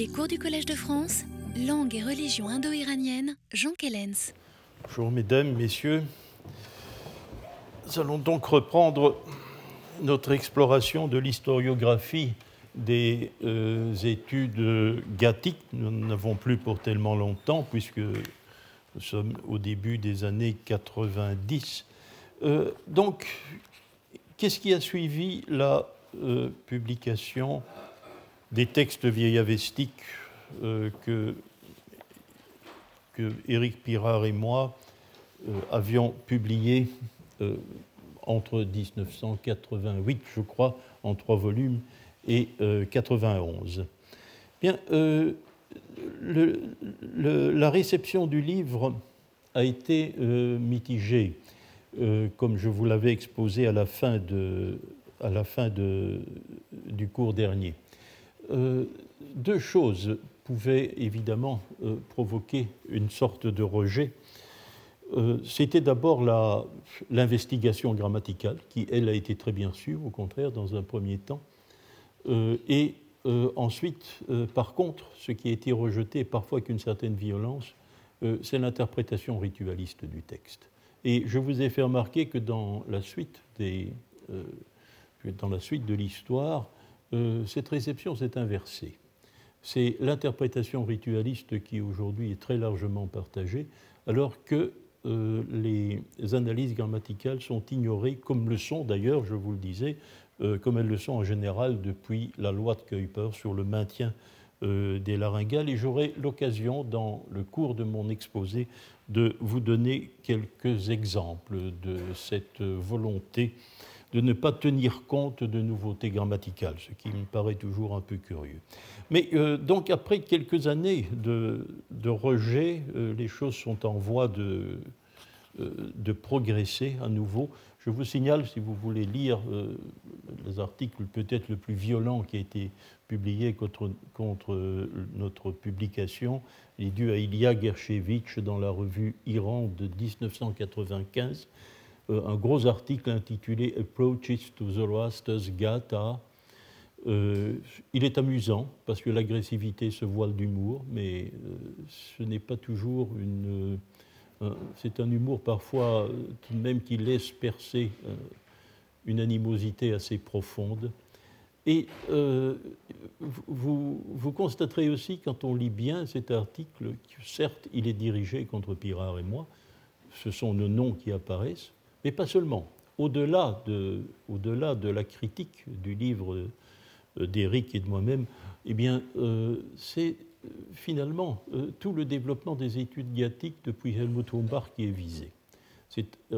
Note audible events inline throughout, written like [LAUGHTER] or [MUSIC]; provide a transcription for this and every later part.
Les cours du Collège de France, langue et religion indo-iranienne, Jean Kellens. Bonjour mesdames, messieurs. Nous allons donc reprendre notre exploration de l'historiographie des euh, études gathiques. Nous n'en avons plus pour tellement longtemps puisque nous sommes au début des années 90. Euh, donc, qu'est-ce qui a suivi la euh, publication des textes vieillavestiques euh, que, Éric Pirard et moi euh, avions publiés euh, entre 1988, je crois, en trois volumes, et 91. Bien, le, le, la réception du livre a été mitigée, comme je vous l'avais exposé à la fin, de, à la fin du cours dernier. Euh, deux choses pouvaient évidemment euh, provoquer une sorte de rejet. Euh, c'était d'abord l'investigation grammaticale, qui, elle, a été très bien sûre, au contraire, dans un premier temps. et ensuite, par contre, ce qui a été rejeté, parfois avec une certaine violence, c'est l'interprétation ritualiste du texte. Et je vous ai fait remarquer que dans la suite, des, dans la suite de l'histoire, euh, cette réception s'est inversée. C'est l'interprétation ritualiste qui aujourd'hui est très largement partagée, alors que euh, les analyses grammaticales sont ignorées, comme le sont d'ailleurs, je vous le disais, euh, comme elles le sont en général depuis la loi de Kuiper sur le maintien des laryngales. Et j'aurai l'occasion, dans le cours de mon exposé, de vous donner quelques exemples de cette volonté de ne pas tenir compte de nouveautés grammaticales, ce qui me paraît toujours un peu curieux. Mais euh, donc après quelques années de, rejet, euh, les choses sont en voie de, euh, de, progresser à nouveau. Je vous signale, si vous voulez lire les articles peut-être le plus violent qui a été publié contre, notre publication, il est dû à Ilya Gershevitch dans la revue Iran de 1995 euh, un gros article intitulé Approaches to Zoroaster's Gata. Euh, il est amusant parce que l'agressivité se voile d'humour, mais euh, ce n'est pas toujours une. c'est un humour parfois tout de même qui laisse percer une animosité assez profonde. Et vous, vous, constaterez aussi, quand on lit bien cet article, que certes, il est dirigé contre Pirard et moi, ce sont nos noms qui apparaissent, mais pas seulement. Au-delà de, au de, la critique du livre euh, d'Éric et de moi-même, eh bien, euh, c'est euh, finalement tout le développement des études gatiques depuis Helmut Humbach qui est visé.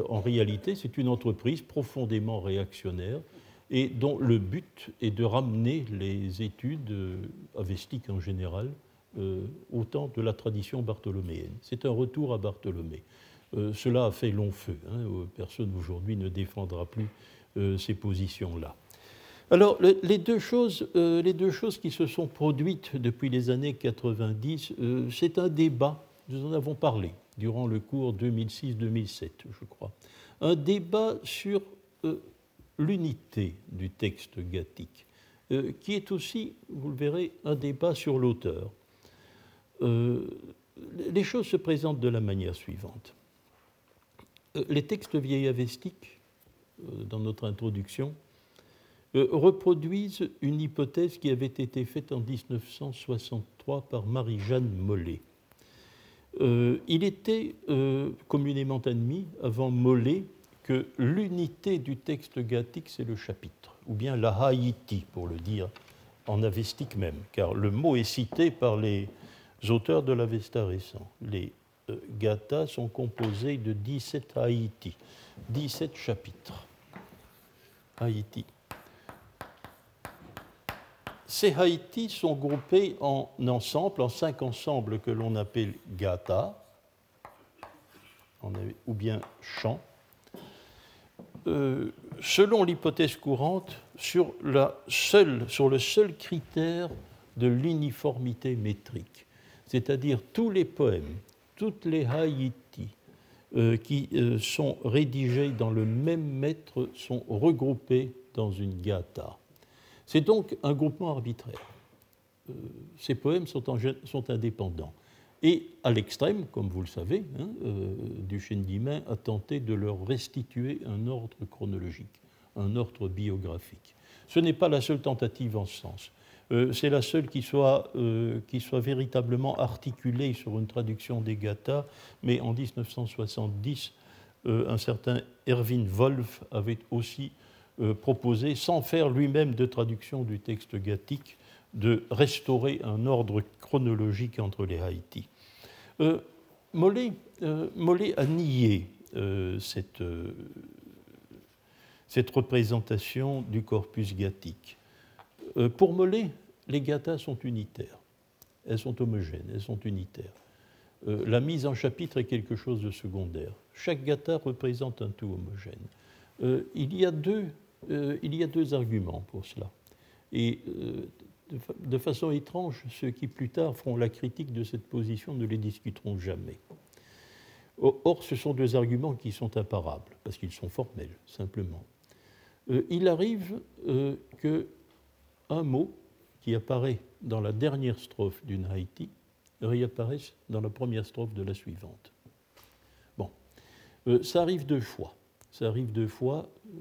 en réalité, c'est une entreprise profondément réactionnaire et dont le but est de ramener les études avestiques en général au temps de la tradition bartholoméenne. C'est un retour à Bartholomé. Euh, cela a fait long feu. Hein, euh, personne aujourd'hui ne défendra plus euh, ces positions-là. Alors, les deux, choses, qui se sont produites depuis les années 90, c'est un débat, nous en avons parlé durant le cours 2006-2007, je crois. Un débat sur l'unité du texte gathique, qui est aussi, vous le verrez, un débat sur l'auteur. les choses se présentent de la manière suivante. Euh, les textes vieillavestiques, euh, dans notre introduction, euh, reproduisent une hypothèse qui avait été faite en 1963 par Marie-Jeanne Mollet. il était communément admis, avant Mollet, que l'unité du texte gathique, c'est le chapitre, ou bien la Haïti, pour le dire en avestique même, car le mot est cité par les auteurs de l'Avesta récent. Les Gata sont composés de 17 Haïti, 17 chapitres. Haïti. Ces Haïti sont groupés en ensembles, en cinq ensembles que l'on appelle Gata, ou bien chants, euh, selon l'hypothèse courante, sur le seul critère de l'uniformité métrique. C'est-à-dire tous les poèmes toutes les Haïti euh, qui euh, sont rédigées dans le même maître sont regroupées dans une gata. C'est donc un groupement arbitraire. ces poèmes sont, indépendants. Et à l'extrême, comme vous le savez, hein, Duchesne d'Imain a tenté de leur restituer un ordre chronologique, un ordre biographique. Ce n'est pas la seule tentative en ce sens. C'est la seule qui soit, qui soit, véritablement articulée sur une traduction des Gathas, mais en 1970, un certain Erwin Wolf avait aussi euh, proposé, sans faire lui-même de traduction du texte gathique, de restaurer un ordre chronologique entre les Haïti. Euh, Mollet, euh, Mollet, a nié cette, cette, représentation du corpus gathique. Pour Mollet, les gathas sont unitaires, elles sont homogènes, elles sont unitaires. la mise en chapitre est quelque chose de secondaire. Chaque gatha représente un tout homogène. il y a deux euh, il y a deux arguments pour cela. Et euh, de, façon étrange, ceux qui plus tard feront la critique de cette position ne les discuteront jamais. Or, ce sont deux arguments qui sont imparables, parce qu'ils sont formels, simplement. Euh, il arrive qu'un mot qui apparaît dans la dernière strophe d'une Haïti réapparaisse dans la première strophe de la suivante. Bon, ça arrive deux fois. Ça arrive deux fois euh,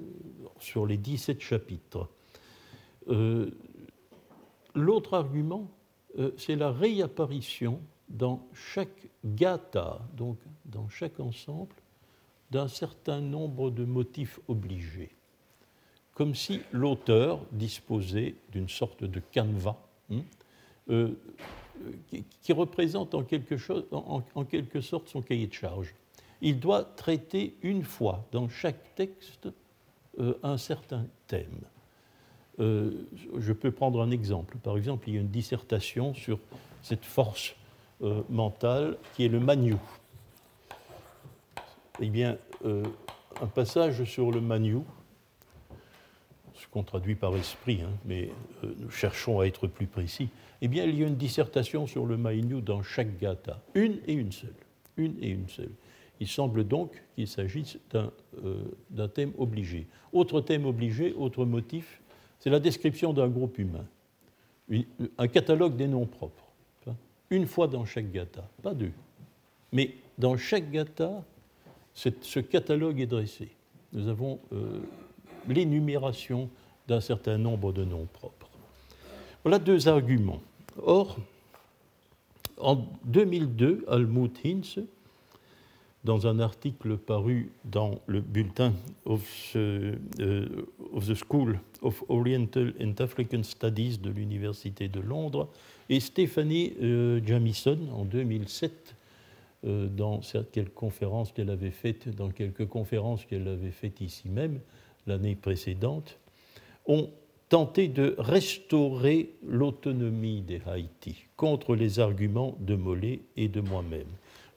sur les 17 chapitres. Euh, l'autre argument, euh, c'est la réapparition dans chaque gata, donc dans chaque ensemble, d'un certain nombre de motifs obligés, comme si l'auteur disposait d'une sorte de canevas hein, qui, représente en quelque, chose, en quelque sorte son cahier de charge il doit traiter une fois dans chaque texte euh, un certain thème. Euh, je peux prendre un exemple. Par exemple, il y a une dissertation sur cette force euh, mentale qui est le Manu. Eh bien, un passage sur le Manu, ce qu'on traduit par esprit, hein, mais nous cherchons à être plus précis, eh bien, il y a une dissertation sur le Manu dans chaque gata, une et une seule, une et une seule. Il semble donc qu'il s'agisse euh, d'un thème obligé. Autre thème obligé, autre motif, c'est la description d'un groupe humain. un catalogue des noms propres. Une fois dans chaque gata, pas deux. Mais dans chaque gata, ce catalogue est dressé. Nous avons euh, l'énumération d'un certain nombre de noms propres. Voilà deux arguments. Or, en 2002, Almut Hinz dans un article paru dans le bulletin of the, euh, School of Oriental and African Studies de l'Université de Londres, et Stéphanie euh, Jamison en 2007, euh, dans quelques conférences qu'elle avait faites, dans quelques conférences qu'elle avait faites ici même l'année précédente, ont tenté de restaurer l'autonomie des Haïti contre les arguments de Mollet et de moi-même.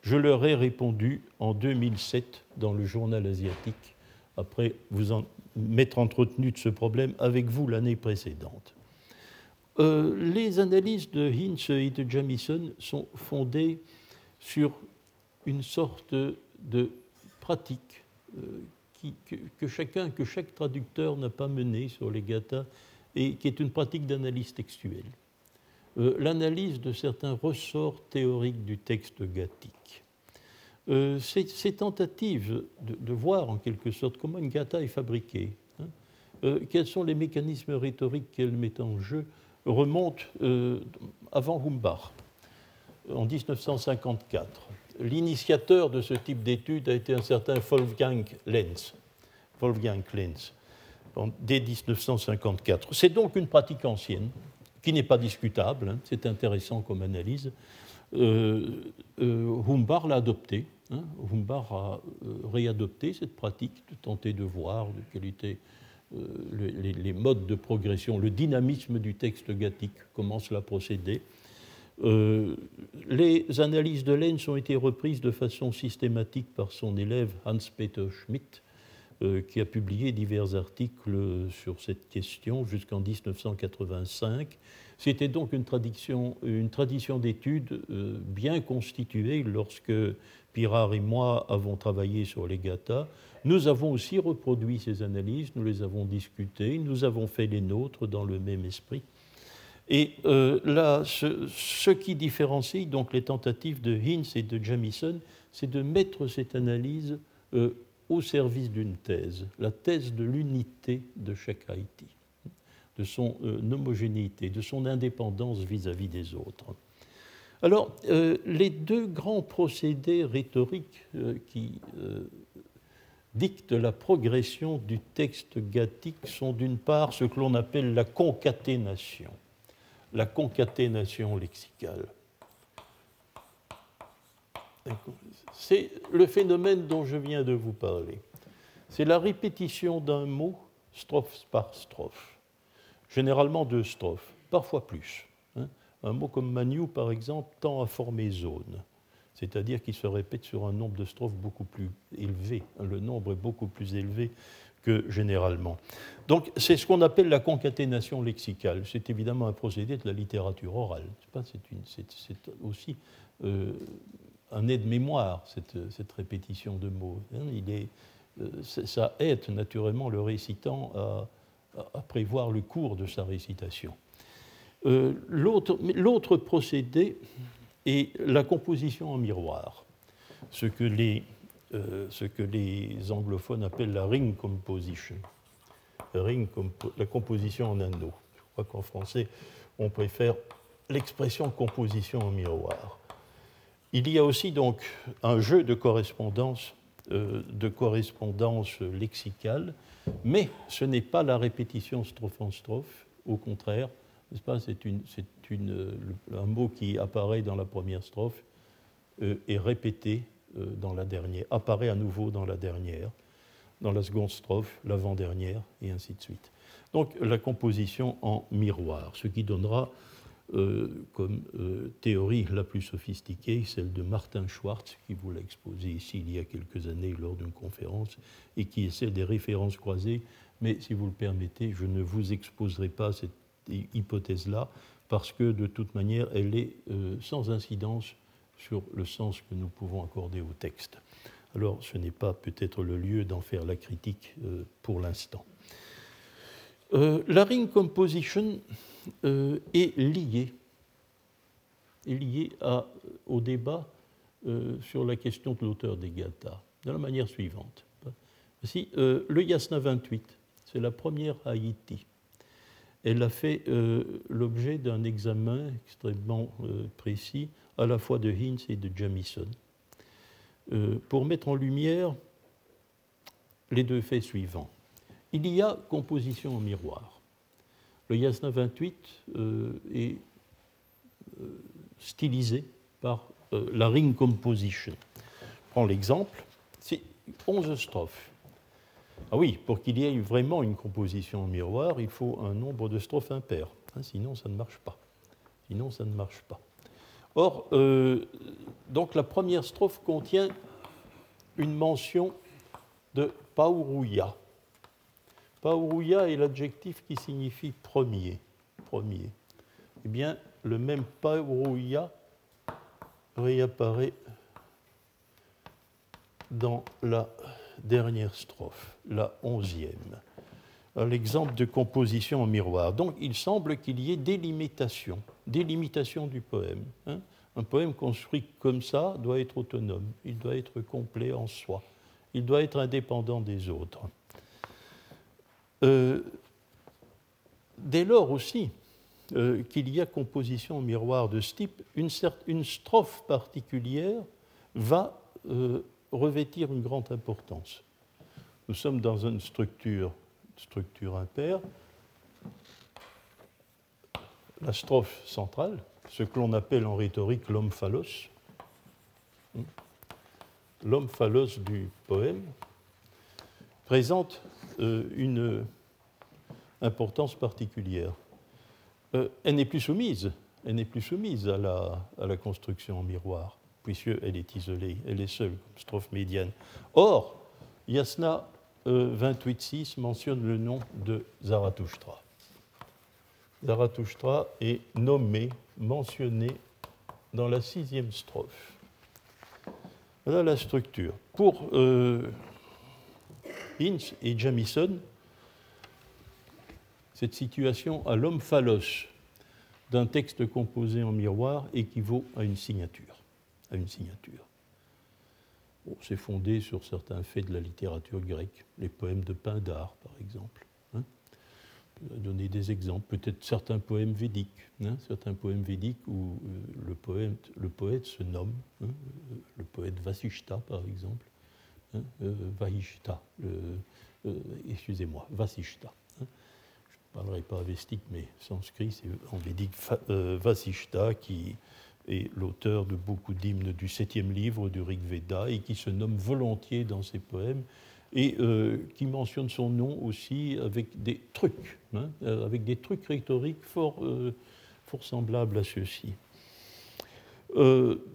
Je leur ai répondu en 2007 dans le journal asiatique, après vous en m'être entretenu de ce problème avec vous l'année précédente. Euh, les analyses de Hinz et de Jamison sont fondées sur une sorte de pratique euh, que, chacun, que chaque traducteur n'a pas menée sur les gathas et qui est une pratique d'analyse textuelle. Euh, l'analyse de certains ressorts théoriques du texte gathique. Euh, ces, tentatives de, voir en quelque sorte comment une gata est fabriquée, hein, euh, quels sont les mécanismes rhétoriques qu'elle met en jeu, remontent avant Humbach, en 1954. L'initiateur de ce type d'études a été un certain Wolfgang Lenz. Wolfgang Lenz dès 1954. C'est donc une pratique ancienne qui n'est pas discutable, hein, c'est intéressant comme analyse. Euh, euh, Humbach l'a adopté. Hein, a euh, réadopté cette pratique de tenter de voir de quels étaient les, modes de progression, le dynamisme du texte gathique, comment cela procédait. Les analyses de Lenz ont été reprises de façon systématique par son élève Hans-Peter Schmidt, euh, qui a publié divers articles sur cette question jusqu'en 1985. C'était donc une tradition, une tradition d'études euh, bien constituée lorsque Pirard et moi avons travaillé sur les GATA. Nous avons aussi reproduit ces analyses, nous les avons discutées, nous avons fait les nôtres dans le même esprit. Et euh, là, ce, qui différencie donc les tentatives de Hinz et de Jamison, c'est de mettre cette analyse euh, au service d'une thèse, la thèse de l'unité de chaque Haïti, de son euh, homogénéité, de son indépendance vis-à-vis des autres. Alors, les deux grands procédés rhétoriques qui dictent la progression du texte gathique sont d'une part ce que l'on appelle la concaténation la concaténation lexicale. C'est le phénomène dont je viens de vous parler. C'est la répétition d'un mot strophe par strophe. Généralement deux strophes, parfois plus. Hein. Un mot comme Manu, par exemple, tend à former zone, c'est-à-dire qu'il se répète sur un nombre de strophes beaucoup plus élevé. Le nombre est beaucoup plus élevé que généralement. Donc c'est ce qu'on appelle la concaténation lexicale. C'est évidemment un procédé de la littérature orale. C'est aussi euh, un aide-mémoire, cette, cette, répétition de mots. Hein. Euh, ça aide naturellement le récitant à, à, prévoir le cours de sa récitation. Euh, L'autre procédé est la composition en miroir, ce que les euh, ce que les anglophones appellent la ring composition, ring la composition en anneau. Je crois qu'en français, on préfère l'expression composition en miroir. Il y a aussi donc un jeu de correspondance, euh, de correspondance lexicale, mais ce n'est pas la répétition strophe en strophe, au contraire, c'est une, une, un mot qui apparaît dans la première strophe euh, est répété dans la dernière, apparaît à nouveau dans la dernière, dans la seconde strophe, l'avant-dernière, et ainsi de suite. Donc la composition en miroir, ce qui donnera euh, comme euh, théorie la plus sophistiquée, celle de Martin Schwartz, qui vous l'a exposé ici il y a quelques années lors d'une conférence, et qui est celle des références croisées. Mais si vous le permettez, je ne vous exposerai pas cette hypothèse-là, parce que de toute manière, elle est sans incidence sur le sens que nous pouvons accorder au texte. Alors ce n'est pas peut-être le lieu d'en faire la critique euh, pour l'instant. Euh, la ring composition euh, est liée, est liée à, au débat sur la question de l'auteur des Gathas, de la manière suivante. Si, le Yasna 28, c'est la première Haïti. Elle a fait l'objet d'un examen extrêmement précis à la fois de Hinz et de Jamison, euh, pour mettre en lumière les deux faits suivants. Il y a composition en miroir. Le Yasna 28 euh, est euh, stylisé par la ring composition. Je prends l'exemple, c'est 11 strophes. Ah oui, pour qu'il y ait vraiment une composition en miroir, il faut un nombre de strophes impair. Hein, sinon, ça ne marche pas. Sinon, ça ne marche pas. Or, euh, donc la première strophe contient une mention de paurouya. Paurouya est l'adjectif qui signifie premier. Premier. Eh bien, le même paurouya réapparaît dans la dernière strophe, la onzième, l'exemple de composition en miroir. Donc, il semble qu'il y ait des limitations délimitation du poème. Hein. Un poème construit comme ça doit être autonome, il doit être complet en soi, il doit être indépendant des autres. Euh, dès lors aussi euh, qu'il y a composition miroir de ce type, une, strophe particulière va euh, revêtir une grande importance. Nous sommes dans une structure, structure impaire, la strophe centrale, ce que l'on appelle en rhétorique l'homme phallos, l'homme phallos du poème, présente euh, une importance particulière. Euh, elle n'est plus soumise, elle n'est plus soumise à la, à la construction en miroir, puisqu'elle est isolée, elle est seule, comme strophe médiane. Or, Yasna 28.6 euh, mentionne le nom de Zarathustra. Zarathustra est nommé, mentionné dans la sixième strophe. Voilà la structure. Pour euh, et Jamison, cette situation à l'homme phalos d'un texte composé en miroir équivaut. À une signature. C'est fondé sur certains faits de la littérature grecque, les poèmes de Pindare, par exemple. Hein. donner des exemples, peut-être certains poèmes védiques, hein, certains poèmes védiques où euh, le, poète, le poète se nomme, hein, le poète Vasishta, par exemple, hein, euh, euh, excusez-moi, Vasishta ne parlerai pas avestique, mais sanskrit, c'est en védique Vasishta, qui est l'auteur de beaucoup d'hymnes du septième livre du Rig Veda et qui se nomme volontiers dans ses poèmes et euh, qui mentionne son nom aussi avec des trucs, hein, euh, avec des trucs rhétoriques fort, fort semblables à ceux-ci.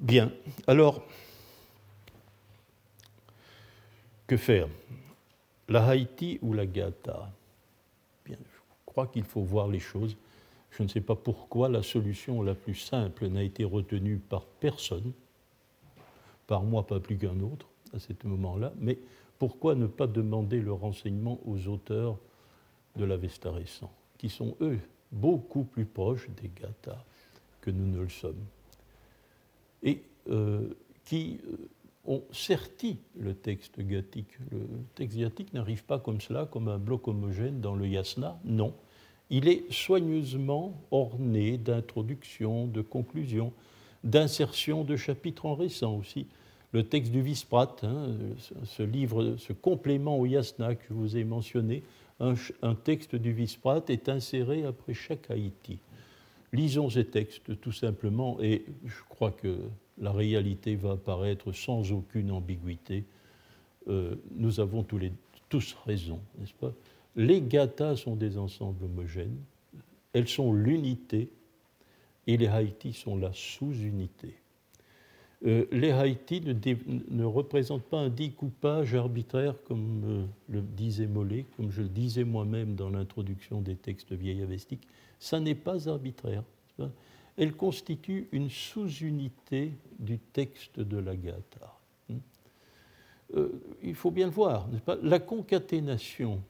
bien, alors, que faire? La Haïti ou la Gata? Crois qu'il faut voir les choses. Je ne sais pas pourquoi la solution la plus simple n'a été retenue par personne, par moi pas plus qu'un autre à ce moment-là, mais pourquoi ne pas demander le renseignement aux auteurs de l'Avesta récent, qui sont eux beaucoup plus proches des Gathas que nous ne le sommes, et euh, qui euh, ont serti le texte gathique. Le texte gathique n'arrive pas comme cela, comme un bloc homogène dans le yasna, non. Il est soigneusement orné d'introductions, de conclusions, d'insertions de chapitres en récent aussi. Le texte du Visprat, hein, ce livre, ce complément au yasna que je vous ai mentionné, un, texte du Visprat est inséré après chaque Haïti. Lisons ces textes tout simplement et je crois que la réalité va apparaître sans aucune ambiguïté. Euh, nous avons tous raison, n'est-ce pas? Les gathas sont des ensembles homogènes, elles sont l'unité et les Haïtis sont la sous-unité. Euh, les Haïtis ne, représentent pas un découpage arbitraire comme euh, le disait Mollet, comme je le disais moi-même dans l'introduction des textes vieillavestiques. Ça n'est pas arbitraire. Elle constitue une sous-unité du texte de la Gatha. Hmm? Euh, il faut bien le voir, pas? La concaténation,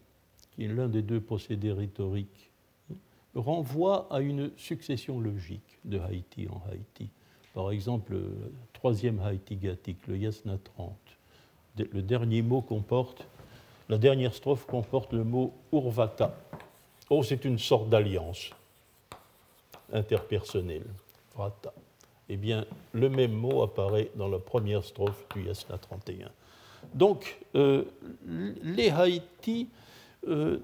l'un des deux procédés rhétoriques, renvoie à une succession logique de Haïti en Haïti. Par exemple, le troisième Haïti gathique, le Yasna 30, le dernier mot comporte, la dernière strophe comporte le mot Urvata. Oh, c'est une sorte d'alliance interpersonnel, vrata. Eh bien, le même mot apparaît dans la première strophe du Yasna 31. Donc, euh, les Haïti euh,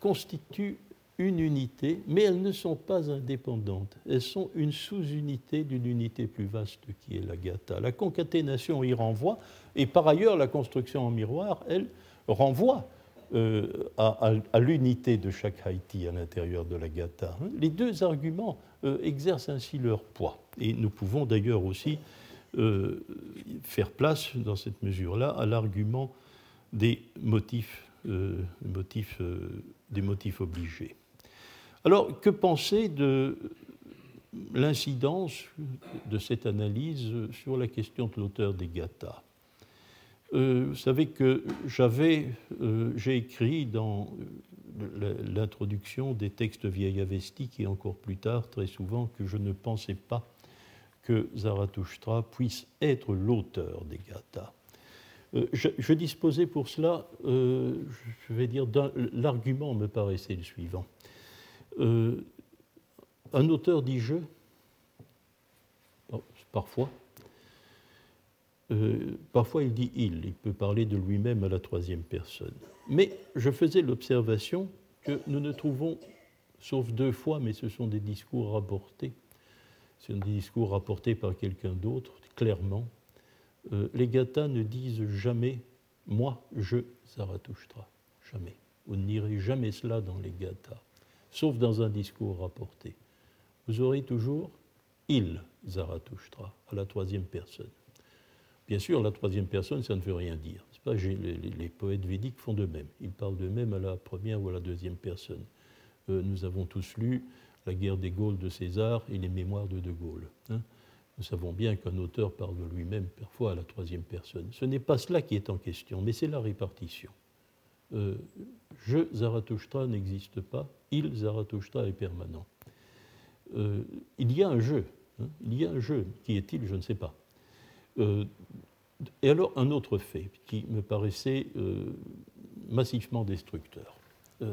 constituent une unité, mais elles ne sont pas indépendantes. Elles sont une sous-unité d'une unité plus vaste qui est la Gata. La concaténation y renvoie, et par ailleurs, la construction en miroir, elle renvoie euh, à, l'unité de chaque Haïti à l'intérieur de la Gata. Les deux arguments euh, exercent ainsi leur poids. Et nous pouvons d'ailleurs aussi faire place, dans cette mesure-là, à l'argument des motifs, motifs des motifs obligés. Alors, que penser de l'incidence de cette analyse sur la question de l'auteur des Gathas euh, vous savez que euh, j'ai écrit dans l'introduction des textes vieillavestiques et encore plus tard, très souvent, que je ne pensais pas que Zarathustra puisse être l'auteur des Gathas. Euh, je, disposais pour cela, je vais dire, l'argument me paraissait le suivant. un auteur dit je, parfois, euh, parfois il dit il, il peut parler de lui-même à la troisième personne. Mais je faisais l'observation que nous ne trouvons, sauf deux fois, mais ce sont des discours rapportés, ce sont des discours rapportés par quelqu'un d'autre, clairement, euh, les Gathas ne disent jamais moi, je, Zarathustra. Jamais. Vous n'irez jamais cela dans les Gathas, sauf dans un discours rapporté. Vous aurez toujours il, Zarathustra, à la troisième personne. Bien sûr, la troisième personne, ça ne veut rien dire. Les, poètes védiques font de même. Ils parlent d'eux-mêmes à la première ou à la deuxième personne. Euh, nous avons tous lu La guerre des Gaules de César et les mémoires de De Gaulle. Hein. Nous savons bien qu'un auteur parle de lui-même parfois à la troisième personne. Ce n'est pas cela qui est en question, mais c'est la répartition. Euh, je, Zarathustra, n'existe pas. Il, Zarathustra, est permanent. il y a un jeu. Hein. il y a un jeu. Qui est-il Je ne sais pas. et alors, un autre fait qui me paraissait massivement destructeur,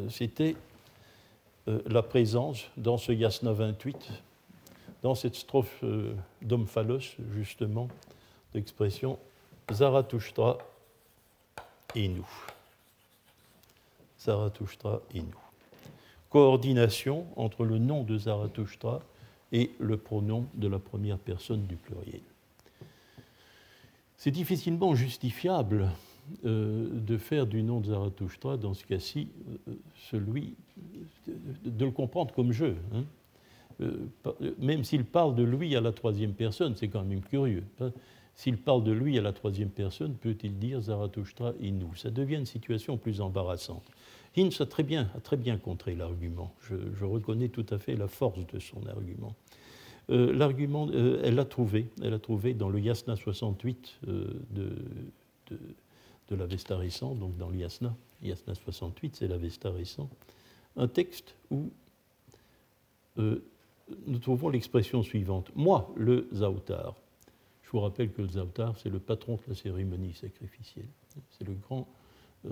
c'était la présence dans ce Yasna 28, dans cette strophe d'Omphalos, justement, d'expression Zarathustra et nous. Zarathustra et nous. Coordination entre le nom de Zarathustra et le pronom de la première personne du pluriel. C'est difficilement justifiable euh, de faire du nom de Zarathustra, dans ce cas-ci, euh, celui, de, le comprendre comme je. Hein. Euh, même s'il parle de lui à la troisième personne, c'est quand même curieux. Hein. S'il parle de lui à la troisième personne, peut-il dire Zarathustra et nous? Ça devient une situation plus embarrassante. Hinz a très bien, a très bien contré l'argument. Je, reconnais tout à fait la force de son argument. Euh, l'argument, euh, elle l'a trouvé, elle a trouvé dans le Yasna 68 euh, de, de, de l'Avesta récent, donc dans l'Yasna, Yasna 68, c'est l'Avesta récent, un texte où nous trouvons l'expression suivante. Moi, le Zautar, je vous rappelle que le Zautar, c'est le patron de la cérémonie sacrificielle. C'est le grand, euh,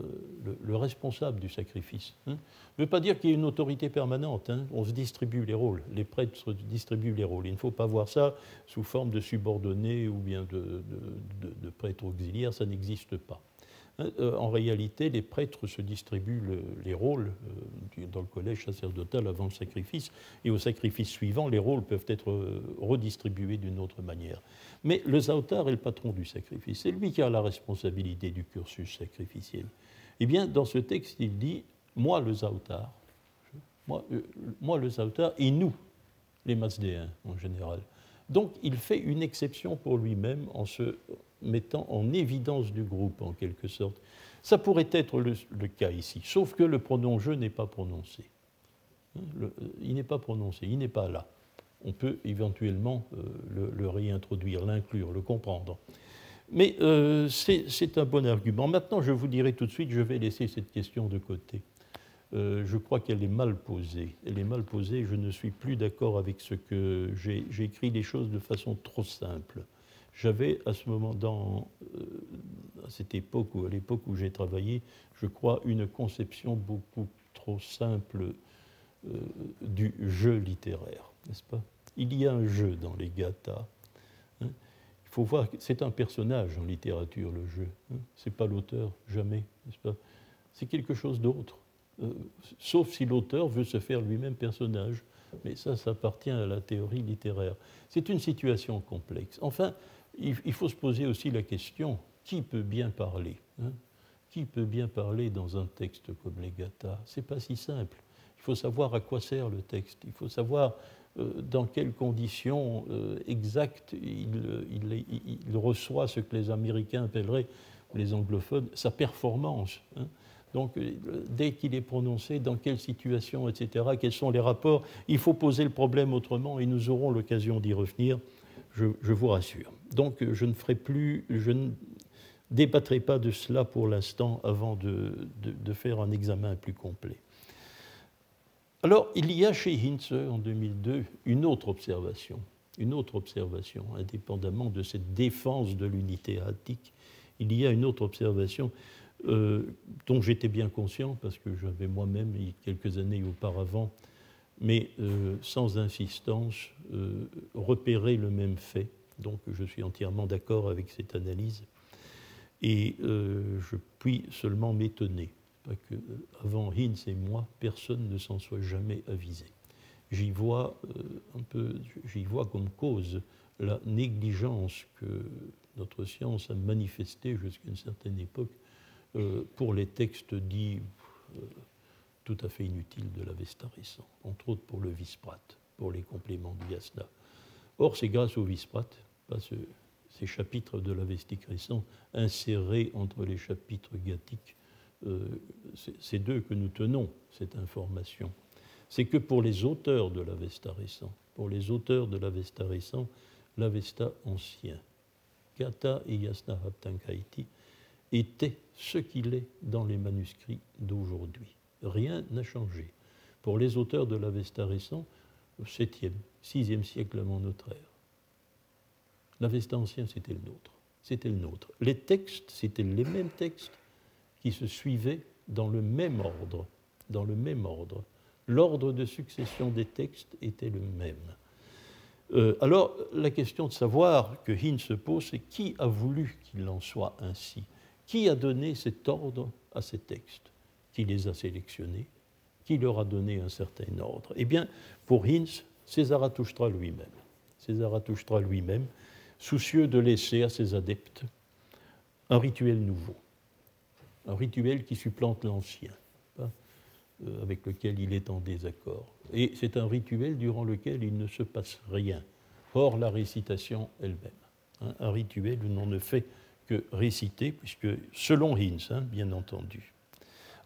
le, responsable du sacrifice. Hein. ne veut pas dire qu'il y ait une autorité permanente. Hein. On se distribue les rôles. Les prêtres se distribuent les rôles. Il ne faut pas voir ça sous forme de subordonnés ou bien de prêtres auxiliaires. Ça n'existe pas. Euh, en réalité, les prêtres se distribuent les rôles euh, dans le collège sacerdotal avant le sacrifice, et au sacrifice suivant, les rôles peuvent être euh, redistribués d'une autre manière. Mais le Zautar est le patron du sacrifice, c'est lui qui a la responsabilité du cursus sacrificiel. Eh bien, dans ce texte, il dit Moi, le Zautar, moi, le Zautar, et nous, les Masdéens en général. Donc, il fait une exception pour lui-même en se mettant en évidence du groupe, en quelque sorte. Ça pourrait être le, cas ici, sauf que le pronom je n'est pas prononcé. Hein, euh, il n'est pas prononcé, il n'est pas là. On peut éventuellement euh, le, réintroduire, l'inclure, le comprendre. Mais euh, c'est un bon argument. Maintenant, je vous dirai tout de suite, je vais laisser cette question de côté. Je crois qu'elle est mal posée. Elle est mal posée, je ne suis plus d'accord avec ce que j'ai écrit les choses de façon trop simple. J'avais à ce moment, dans, euh, à cette époque ou à l'époque où j'ai travaillé, je crois, une conception beaucoup trop simple euh, du jeu littéraire, n'est-ce pas? Il y a un jeu dans les gathas. Hein. Il faut voir que c'est un personnage en littérature, le jeu. Hein. Ce n'est pas l'auteur, jamais, n'est-ce pas? C'est quelque chose d'autre. Euh, sauf si l'auteur veut se faire lui-même personnage. Mais ça, ça appartient à la théorie littéraire. C'est une situation complexe. Enfin, il faut se poser aussi la question qui peut bien parler hein? Qui peut bien parler dans un texte comme les Gathas C'est pas si simple. Il faut savoir à quoi sert le texte. Il faut savoir euh, dans quelles conditions euh, exactes il, reçoit ce que les Américains appelleraient, ou les anglophones, sa performance. Hein? Donc, euh, dès qu'il est prononcé, dans quelle situation, etc., quels sont les rapports, il faut poser le problème autrement et nous aurons l'occasion d'y revenir je, vous rassure. Donc je ne ferai plus, je ne débattrai pas de cela pour l'instant avant de, faire un examen plus complet. Alors, il y a chez Hintze en 2002 une autre observation, une autre observation, indépendamment de cette défense de l'unité attique, il y a une autre observation euh, dont j'étais bien conscient parce que j'avais moi-même, quelques années auparavant, mais euh, sans insistance, euh, repérer le même fait. Donc je suis entièrement d'accord avec cette analyse. Et euh, je puis seulement m'étonner que avant Hinz et moi, personne ne s'en soit jamais avisé. J'y vois un peu, j'y vois comme cause la négligence que notre science a manifestée jusqu'à une certaine époque pour les textes dits tout à fait inutile de l'Avesta récent, entre autres pour le Visprat, pour les compléments du Yasna. Or, c'est grâce au Visprat, ces chapitres de l'Avestique récent insérés entre les chapitres gathiques, euh, c'est d'eux que nous tenons cette information. C'est que pour les auteurs de l'Avesta récent, pour les auteurs de l'Avesta récent, l'Avesta ancien, Gata et Yasna Haptankaiti, était ce qu'il est dans les manuscrits d'aujourd'hui rien n'a changé. Pour les auteurs de l'Avesta récent, 7e, sixième siècle avant notre ère. L'Avesta ancien, c'était le nôtre. C'était le nôtre. Les textes, c'étaient les mêmes textes qui se suivaient dans le même ordre. Dans le même ordre. L'ordre de succession des textes était le même. Euh, alors, la question de savoir que Hind se pose, c'est qui a voulu qu'il en soit ainsi? Qui a donné cet ordre à ces textes Qui les a sélectionnés Qui leur a donné un certain ordre? Eh bien, pour Hinz, c'est Zarathustra lui-même. C'est Zarathustra lui-même, soucieux de laisser à ses adeptes un rituel nouveau, un rituel qui supplante l'ancien, hein, euh, avec lequel il est en désaccord. Et c'est un rituel durant lequel il ne se passe rien, hors la récitation elle-même. Hein, un rituel où l'on ne fait que réciter, puisque selon Hinz, hein, bien entendu.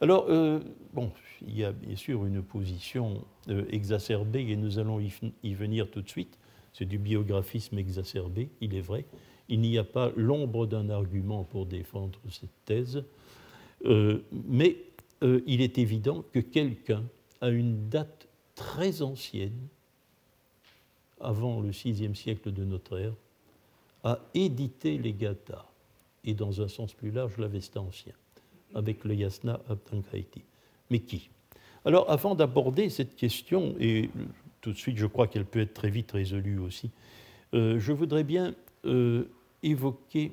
Alors, euh, bon, il y a bien sûr une position euh, exacerbée, et nous allons y, venir tout de suite. C'est du biographisme exacerbé, il est vrai. Il n'y a pas l'ombre d'un argument pour défendre cette thèse, euh, mais il est évident que quelqu'un a une date très ancienne, avant le VIe siècle de notre ère, a édité les Gathas, et dans un sens plus large, l'Avesta ancien avec le Yasna Abdankaiti. Mais qui? Alors, avant d'aborder cette question, et tout de suite, je crois qu'elle peut être très vite résolue aussi, euh, je voudrais bien euh, évoquer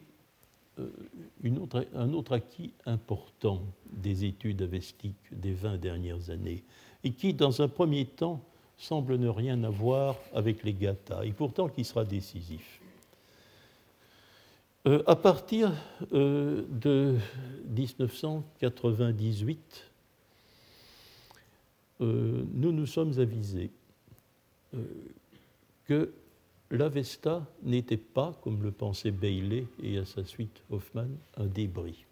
euh, un autre acquis important des études avestiques des 20 dernières années, et qui, dans un premier temps, semble ne rien avoir avec les gathas, et pourtant qui sera décisif. Euh, à partir euh, de 1998, euh, nous nous sommes avisés que l'Avesta n'était pas, comme le pensait Bailey et à sa suite Hoffman, un débris.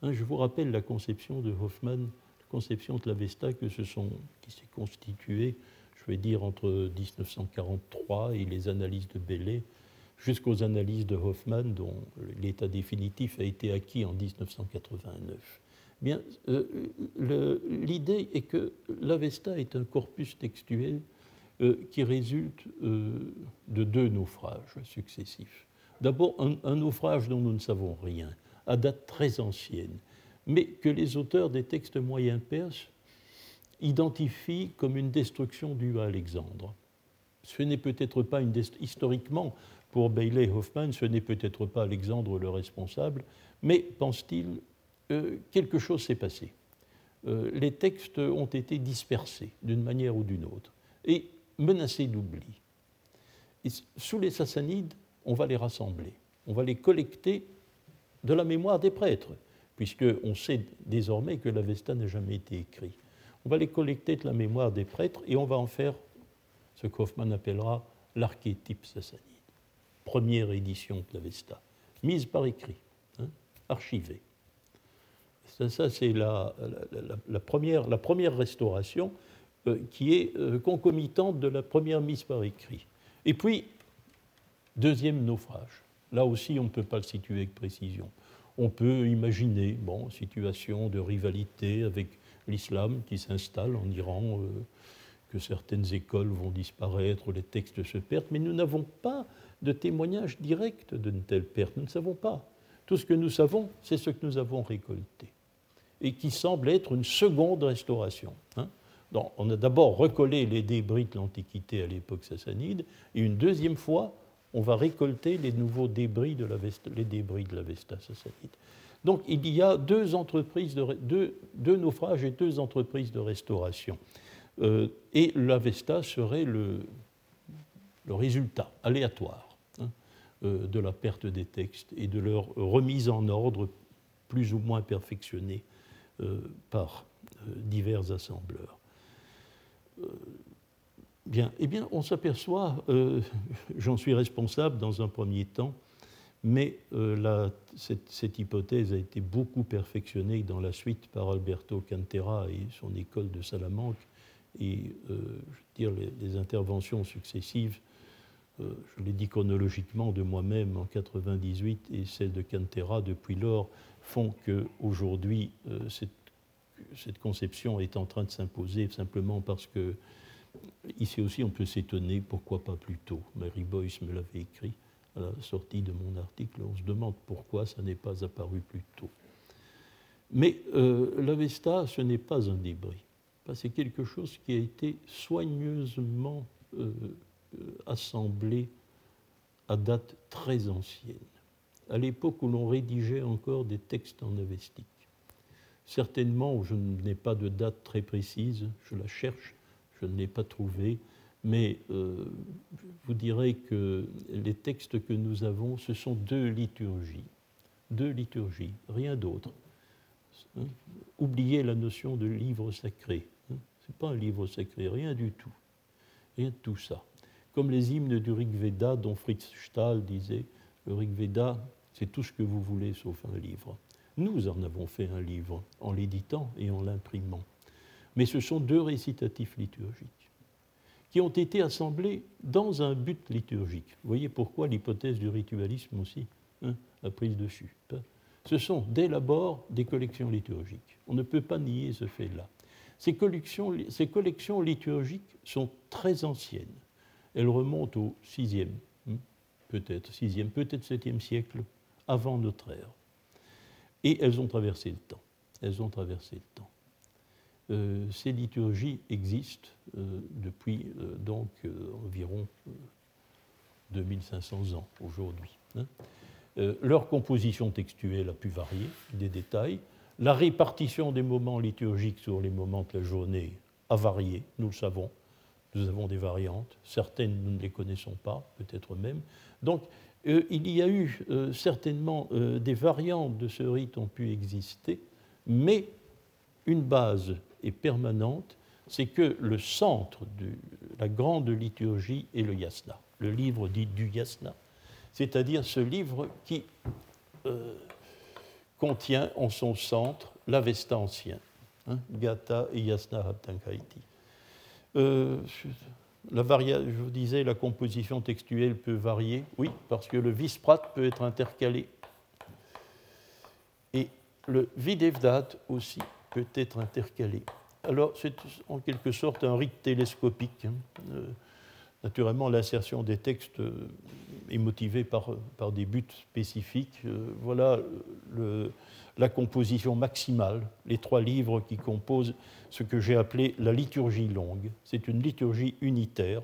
Hein, je vous rappelle la conception de Hoffman, la conception de l'Avesta qui s'est constituée, je vais dire, entre 1943 et les analyses de Bailey jusqu'aux analyses de Hoffman, dont l'état définitif a été acquis en 1989. Bien, euh, l'idée est que l'Avesta est un corpus textuel euh, qui résulte euh, de deux naufrages successifs. D'abord, un, naufrage dont nous ne savons rien, à date très ancienne, mais que les auteurs des textes moyens perses identifient comme une destruction due à Alexandre. Ce n'est peut-être pas une historiquement, pour Bailey Hoffman, ce n'est peut-être pas Alexandre le responsable, mais, pense-t-il, euh, quelque chose s'est passé. Euh, les textes ont été dispersés d'une manière ou d'une autre et menacés d'oubli. Sous les Sassanides, on va les rassembler, on va les collecter de la mémoire des prêtres, puisqu'on sait désormais que l'Avesta n'a jamais été écrit. On va les collecter de la mémoire des prêtres et on va en faire ce qu'Hoffman appellera l'archétype sassanide première édition de l'Avesta, mise par écrit, hein, archivée. Ça, c'est la, première, la, première, restauration euh, qui est euh, concomitante de la première mise par écrit. Et puis, deuxième naufrage. Là aussi, on ne peut pas le situer avec précision. On peut imaginer, bon, situation de rivalité avec l'islam qui s'installe en Iran, euh, que certaines écoles vont disparaître, les textes se perdent, mais nous n'avons pas de témoignages directs d'une telle perte. Nous ne savons pas. Tout ce que nous savons, c'est ce que nous avons récolté. Et qui semble être une seconde restauration. Hein. on a d'abord recollé les débris de l'Antiquité à l'époque sassanide, et une deuxième fois, on va récolter les nouveaux débris de de l'Avesta sassanide. Donc il y a deux, entreprises de, deux, naufrages et deux entreprises de restauration. Euh, et l'Avesta serait le, résultat aléatoire de la perte des textes et de leur remise en ordre plus ou moins perfectionnée euh, par euh, divers assembleurs. Bien, eh bien, on s'aperçoit, [LAUGHS] j'en suis responsable dans un premier temps, mais cette, hypothèse a été beaucoup perfectionnée dans la suite par Alberto Cantera et son école de Salamanque, et dire, les, interventions successives euh, je l'ai dit chronologiquement de moi-même en 98 et celle de Cantera depuis lors, font qu'aujourd'hui, euh, cette, cette conception est en train de s'imposer simplement parce que Ici aussi, on peut s'étonner, pourquoi pas plus tôt Mary Boyce me l'avait écrit à la sortie de mon article. On se demande pourquoi ça n'est pas apparu plus tôt. Mais euh, l'Avesta, ce n'est pas un débris. C'est quelque chose qui a été soigneusement euh, euh, assemblé à date très ancienne, à l'époque où l'on rédigeait encore des textes en avestique. Certainement, je n'ai pas de date très précise, je la cherche, je ne l'ai pas trouvée, mais euh, vous dirais que les textes que nous avons, ce sont deux liturgies, deux liturgies, rien d'autre. Hein? Oubliez la notion de livre sacré. Hein? Ce n'est pas un livre sacré, rien du tout. Rien de tout ça. Comme les hymnes du Rig Veda, dont Fritz Stahl disait le Rig Veda, c'est tout ce que vous voulez sauf un livre. Nous en avons fait un livre en l'éditant et en l'imprimant. Mais ce sont deux récitatifs liturgiques qui ont été assemblés dans un but liturgique. Vous voyez pourquoi l'hypothèse du ritualisme aussi hein, a pris dessus. Ce sont dès l'abord des collections liturgiques. On ne peut pas nier ce fait-là. Ces collections liturgiques sont très anciennes. Elles remontent au 6e, hein, peut-être 6e, peut-être 7e siècle avant notre ère. Et elles ont traversé le temps. Elles ont traversé le temps. Euh, ces liturgies existent euh, depuis euh, donc environ 2500 ans aujourd'hui. Hein. leur composition textuelle a pu varier, des détails. La répartition des moments liturgiques sur les moments de la journée a varié, nous le savons. Nous avons des variantes, certaines nous ne les connaissons pas, peut-être même. Donc il y a eu certainement des variantes de ce rite ont pu exister, mais une base et permanente, c'est que le centre de la grande liturgie est le yasna, le livre dit du yasna, c'est-à-dire ce livre qui euh, contient en son centre l'Avesta ancien, hein, Gata et Yasna Haptankaiti. Euh, la je vous disais, la composition textuelle peut varier, oui, parce que le visprat peut être intercalé. Et le videvdat aussi peut être intercalé. Alors, c'est en quelque sorte un rite télescopique. Hein. Euh, naturellement, l'insertion des textes euh, est motivée par, par des buts spécifiques. Euh, voilà le, la composition maximale, les trois livres qui composent ce que j'ai appelé la liturgie longue. C'est une liturgie unitaire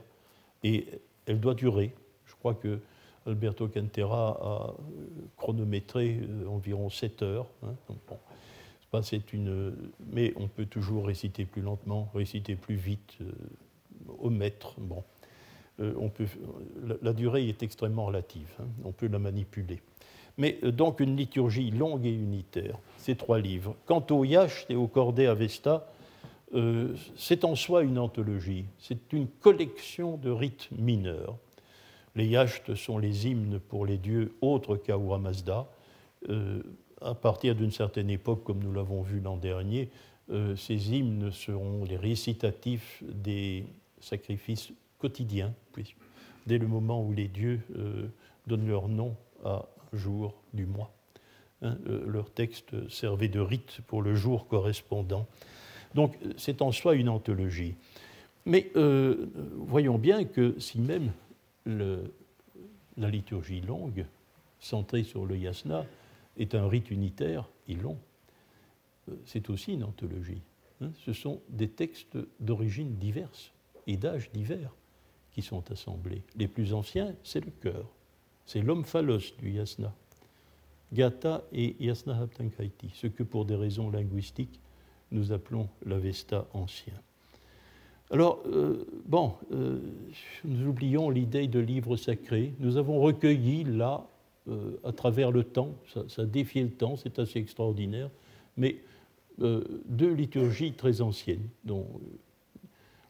et elle doit durer. Je crois que Alberto Cantera a chronométré environ 7 heures. Hein. une, mais on peut toujours réciter plus lentement, réciter plus vite, euh, mètre. Bon, euh, on peut, la, durée est extrêmement relative, hein, on peut la manipuler. Mais euh, donc une liturgie longue et unitaire, ces trois livres. Quant au Yacht et au Cordet Avesta, c'est en soi une anthologie, c'est une collection de rites mineurs. Les Yachts sont les hymnes pour les dieux autres qu'Ahura Mazda à partir d'une certaine époque, comme nous l'avons vu l'an dernier, euh, ces hymnes seront les récitatifs des sacrifices quotidiens, dès le moment où les dieux euh, donnent leur nom à jour du mois. Hein, euh, leur texte servait de rite pour le jour correspondant. Donc c'est en soi une anthologie. Mais voyons bien que si même la liturgie longue, centrée sur le yasna, est un rite unitaire, ils l'ont. Euh, c'est aussi une anthologie. Hein. Ce sont des textes d'origine diverses et d'âges divers qui sont assemblés. Les plus anciens, c'est le cœur. C'est l'homme phalos du yasna. Gata et yasna haptankaiti, ce que pour des raisons linguistiques nous appelons l'Avesta ancien. Alors, euh, bon, euh, nous oublions l'idée de livre sacré. Nous avons recueilli là euh, à travers le temps, ça, défie le temps, c'est assez extraordinaire, mais deux liturgies très anciennes. Dont,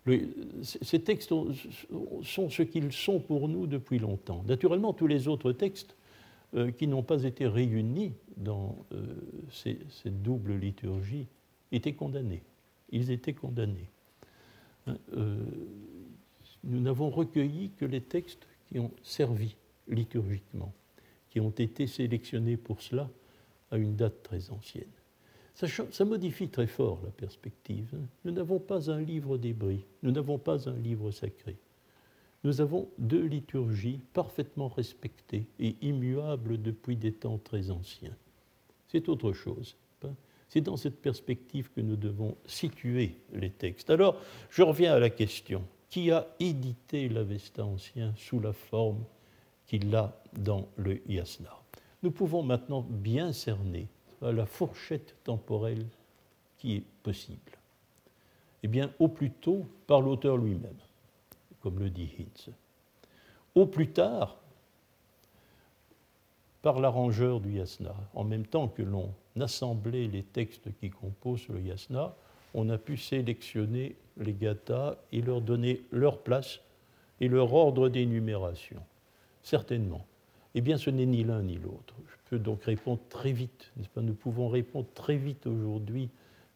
euh, ces textes sont ce qu'ils sont pour nous depuis longtemps. Naturellement, tous les autres textes qui n'ont pas été réunis dans cette double liturgie étaient condamnés. Ils étaient condamnés. Hein, nous n'avons recueilli que les textes qui ont servi liturgiquement qui ont été sélectionnés pour cela à une date très ancienne. Ça, modifie très fort la perspective. Nous n'avons pas un livre débris, nous n'avons pas un livre sacré. Nous avons deux liturgies parfaitement respectées et immuables depuis des temps très anciens. C'est autre chose. Hein. C'est dans cette perspective que nous devons situer les textes. Alors, je reviens à la question. Qui a édité l'Avesta ancien sous la forme qu'il a dans le Yasna? Nous pouvons maintenant bien cerner la fourchette temporelle qui est possible. Eh bien, au plus tôt par l'auteur lui-même, comme le dit Hitz. Au plus tard, par l'arrangeur du yasna. En même temps que l'on assemblait les textes qui composent le yasna, on a pu sélectionner les gathas et leur donner leur place et leur ordre d'énumération. Certainement. Eh bien, ce n'est ni l'un ni l'autre. Je peux donc répondre très vite, n'est-ce pas? Nous pouvons répondre très vite aujourd'hui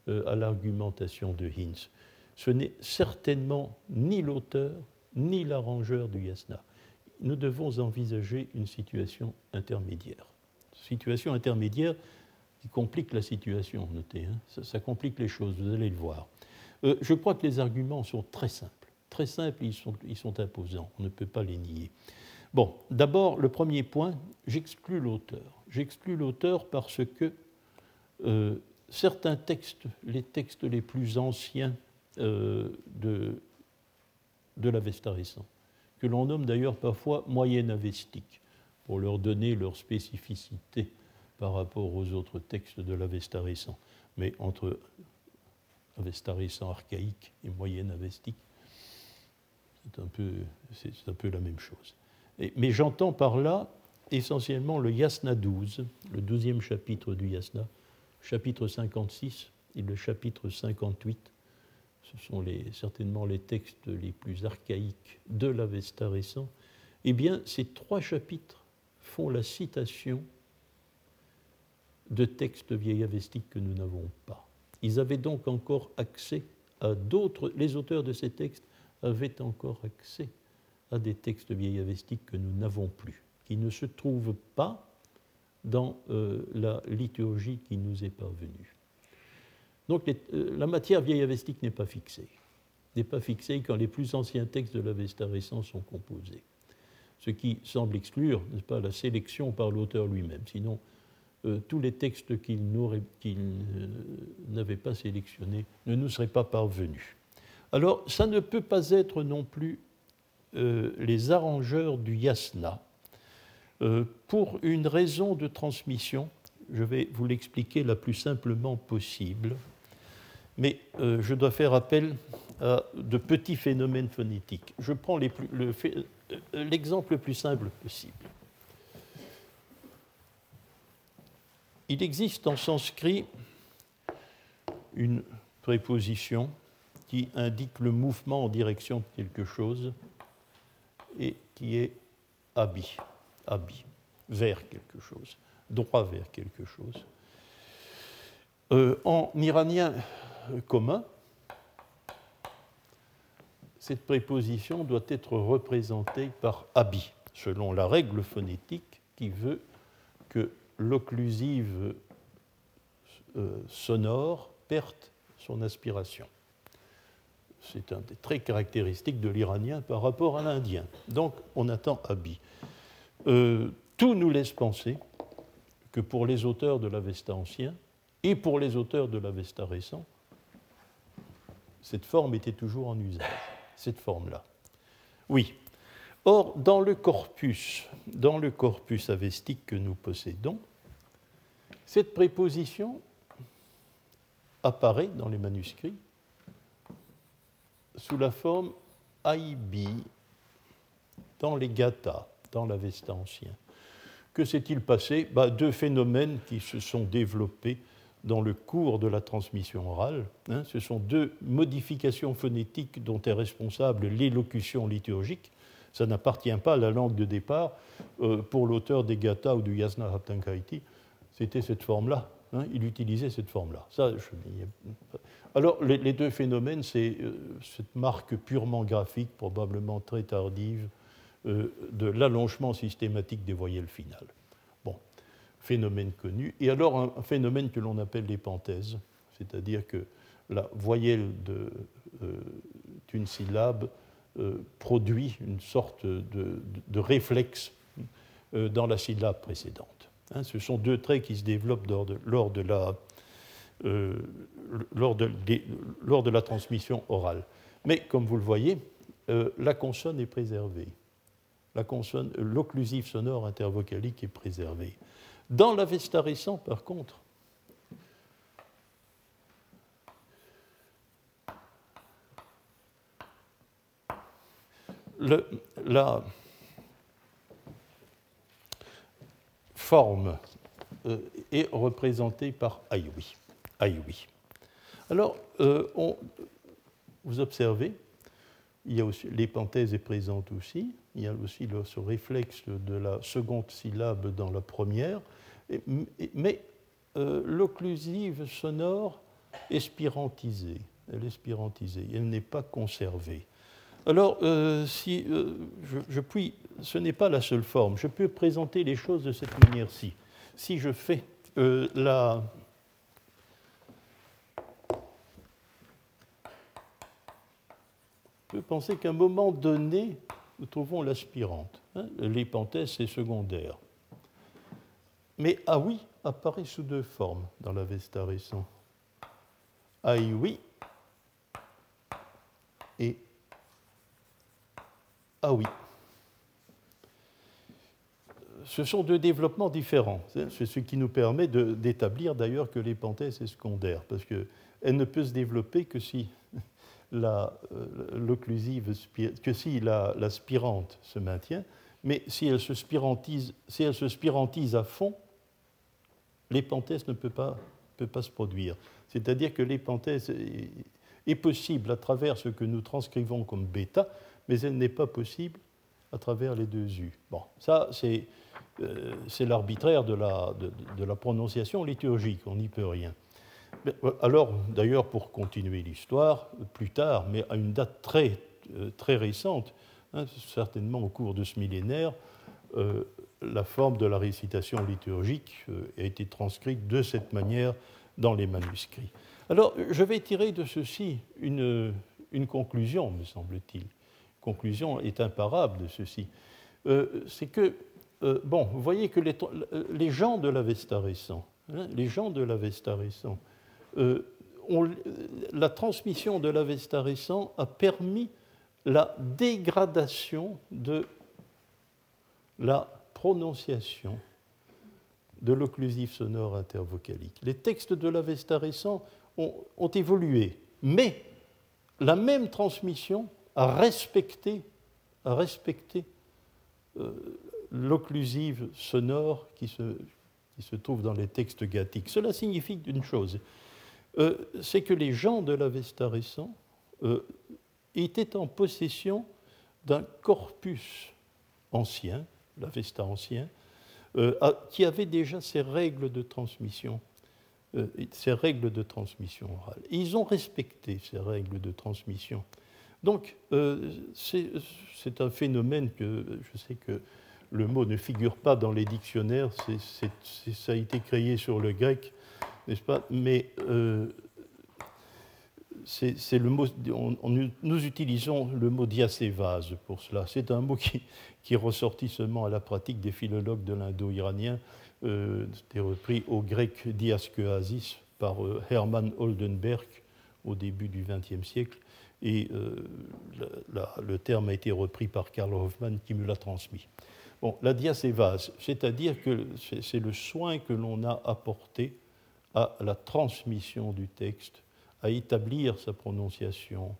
euh, à l'argumentation de Hinz. Ce n'est certainement ni l'auteur ni l'arrangeur du yasna. Nous devons envisager une situation intermédiaire. Situation intermédiaire qui complique la situation, notez, hein. ça, complique les choses, vous allez le voir. Euh, je crois que les arguments sont très simples, très simples, ils sont imposants, on ne peut pas les nier. Bon, d'abord, le premier point, j'exclus l'auteur. J'exclus l'auteur parce que euh, certains textes, les textes les plus anciens euh, de, de l'Avesta récent, que l'on nomme d'ailleurs parfois moyenne avestique, pour leur donner leur spécificité par rapport aux autres textes de l'Avesta récent. Mais entre Avesta récent archaïque et moyenne avestique, c'est un, peu, c'est un peu la même chose mais j'entends par là essentiellement le Yasna 12, le douzième chapitre du Yasna, chapitre 56 et le chapitre 58. Ce sont certainement les textes les plus archaïques de l'Avesta récent. Eh bien, ces trois chapitres font la citation de textes vieillavestiques que nous n'avons pas. Ils avaient donc encore accès à d'autres, les auteurs de ces textes avaient encore accès à des textes vieillavestiques que nous n'avons plus, qui ne se trouvent pas dans euh, la liturgie qui nous est parvenue. Donc euh, la matière vieillavestique n'est pas fixée, n'est pas fixée quand les plus anciens textes de l'Avesta récent sont composés. Ce qui semble exclure, n'est-ce pas, la sélection par l'auteur lui-même. Sinon, euh, tous les textes qu'il n'avait pas sélectionnés ne nous seraient pas parvenus. Alors, ça ne peut pas être non plus les arrangeurs du yasna. Euh, pour une raison de transmission, je vais vous l'expliquer la plus simplement possible, mais euh, je dois faire appel à de petits phénomènes phonétiques. Je prends l'exemple le, plus simple possible. Il existe en sanskrit une préposition qui indique le mouvement en direction de quelque chose et qui est habit, habit, vers quelque chose, droit vers quelque chose. Euh, en iranien commun, cette préposition doit être représentée par habit, selon la règle phonétique qui veut que l'occlusive euh, sonore perde son aspiration. C'est un des traits caractéristiques de l'iranien par rapport à l'indien. Donc on attend Abi. Euh, tout nous laisse penser que pour les auteurs de l'Avesta ancien et pour les auteurs de l'Avesta récent, cette forme était toujours en usage, cette forme-là. Oui. Or, dans le corpus, dans le corpus avestique que nous possédons, cette préposition apparaît dans les manuscrits sous la forme Aibi dans les Gathas, dans l'Avesta ancien. Que s'est-il passé? Bah, Deux phénomènes qui se sont développés dans le cours de la transmission orale. Hein. ce sont deux modifications phonétiques dont est responsable l'élocution liturgique. Ça n'appartient pas à la langue de départ. Euh, pour l'auteur des Gathas ou du Yasna Haptankaiti, c'était cette forme-là. Hein. il utilisait cette forme-là. Alors, les, deux phénomènes, c'est euh, cette marque purement graphique, probablement très tardive, de l'allongement systématique des voyelles finales. Bon. phénomène connu. Et alors un, phénomène que l'on appelle l'épenthèse, c'est-à-dire que la voyelle d'une syllabe produit une sorte de réflexe dans la syllabe précédente. Hein, ce sont deux traits qui se développent lors de, la, euh, lors de, la, transmission orale. Mais comme vous le voyez, euh, la consonne est préservée. L'occlusive sonore intervocalique est préservée. Dans l'avesta par contre, la, forme euh, est représentée par Aïoui. Alors, euh, vous observez, il y a aussi, est présente aussi, il y a aussi ce réflexe de la seconde syllabe dans la première, mais euh, l'occlusive sonore est spirantisée, elle est elle n'est pas conservée. Alors, euh, si euh, je, puis, ce n'est pas la seule forme. Je peux présenter les choses de cette manière-ci. Si je fais la. Je peux penser qu'à un moment donné, trouvons l'aspirante. Hein, L'épenthèse, c'est secondaire. Mais ah oui apparaît sous deux formes dans la Vesta récent. Ah oui et ah oui. Ce sont deux développements différents. C'est ce qui nous permet d'établir d'ailleurs que l'épenthèse est secondaire, parce qu'elle ne peut se développer que si euh, que si la, spirante se maintient, mais si elle se spirantise, si elle se spirantise à fond, l'épenthèse ne peut pas, peut pas se produire. C'est-à-dire que l'épenthèse est, est possible à travers ce que nous transcrivons comme bêta, mais elle n'est pas possible à travers les deux U. Bon, ça, c'est euh, l'arbitraire de la, de, la, prononciation liturgique, on n'y peut rien. Euh, alors, d'ailleurs, pour continuer l'histoire, plus tard, mais à une date très, euh, récente, hein, certainement au cours de ce millénaire, la forme de la récitation liturgique a été transcrite de cette manière dans les manuscrits. Alors, je vais tirer de ceci une, conclusion, me semble-t-il conclusion est imparable de ceci. Euh, c'est que, euh, bon, vous voyez que les, gens de l'Avesta récent, hein, les gens de l'Avesta récent, euh, la transmission de l'Avesta récent a permis la dégradation de la prononciation de l'occlusive sonore intervocalique. Les textes de l'Avesta récent ont, ont évolué, mais la même transmission à respecter euh, l'occlusive sonore qui se, qui se, trouve dans les textes gathiques. Cela signifie une chose, euh, c'est que les gens de l'Avesta récent euh, étaient en possession d'un corpus ancien, l'Avesta ancien, qui avait déjà ses règles de transmission ces règles de transmission orale. ils ont respecté ces règles de transmission. Donc, euh, c'est un phénomène que je sais que le mot ne figure pas dans les dictionnaires, ça a été créé sur le grec, n'est-ce pas? Mais euh, c'est le mot, nous utilisons le mot diacévase pour cela. C'est un mot qui, qui, est ressorti seulement à la pratique des philologues de l'indo-iranien. Euh, C'était repris au grec diaskeasis par Hermann Oldenberg au début du XXe siècle et euh, le terme a été repris par Karl Hoffmann qui me l'a transmis. Bon, la diacévase, c'est-à-dire que c'est le soin que l'on a apporté à la transmission du texte, à établir sa prononciation,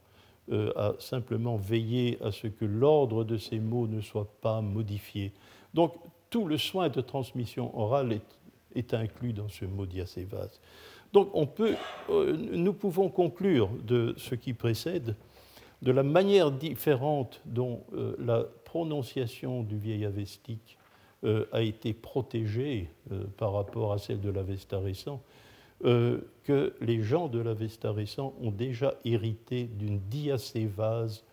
euh, à simplement veiller à ce que l'ordre de ces mots ne soit pas modifié. Donc tout le soin de transmission orale est, inclus dans ce mot diacévase. Donc on peut, euh, nous pouvons conclure de ce qui précède, de la manière différente dont euh, la prononciation du vieil avestique a été protégée par rapport à celle de l'Avesta récent, que les gens de l'Avesta récent ont déjà hérité d'une diacévase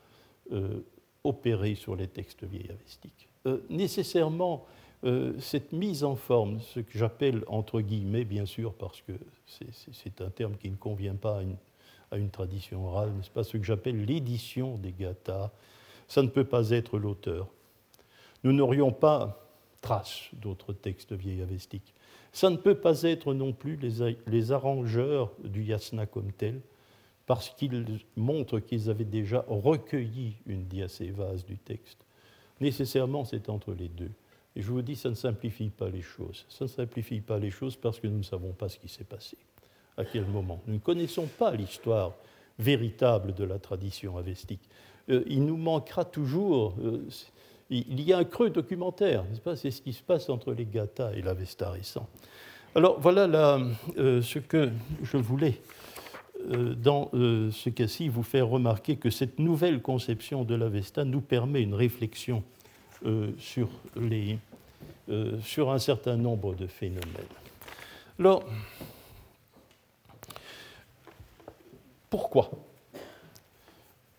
opérée sur les textes vieil avestiques. nécessairement, euh, cette mise en forme, ce que j'appelle entre guillemets, bien sûr, parce que c'est un terme qui ne convient pas à une, tradition orale, n'est-ce pas, ce que j'appelle l'édition des gathas, ça ne peut pas être l'auteur. Nous n'aurions pas trace d'autres textes vieilles avestiques. Ça ne peut pas être non plus les, arrangeurs du yasna comme tel, parce qu'ils montrent qu'ils avaient déjà recueilli une diacévase du texte. Nécessairement, c'est entre les deux. Et je vous dis, ça ne simplifie pas les choses. Ça ne simplifie pas les choses parce que nous ne savons pas ce qui s'est passé, à quel moment. Nous ne connaissons pas l'histoire véritable de la tradition avestique. Euh, il nous manquera toujours. Euh, il y a un creux documentaire, n'est-ce pas? C'est ce qui se passe entre les Gathas et l'Avesta récent. Alors voilà euh, ce que je voulais dans ce cas-ci vous faire remarquer que cette nouvelle conception de l'Avesta nous permet une réflexion euh, euh, sur un certain nombre de phénomènes. Alors, pourquoi?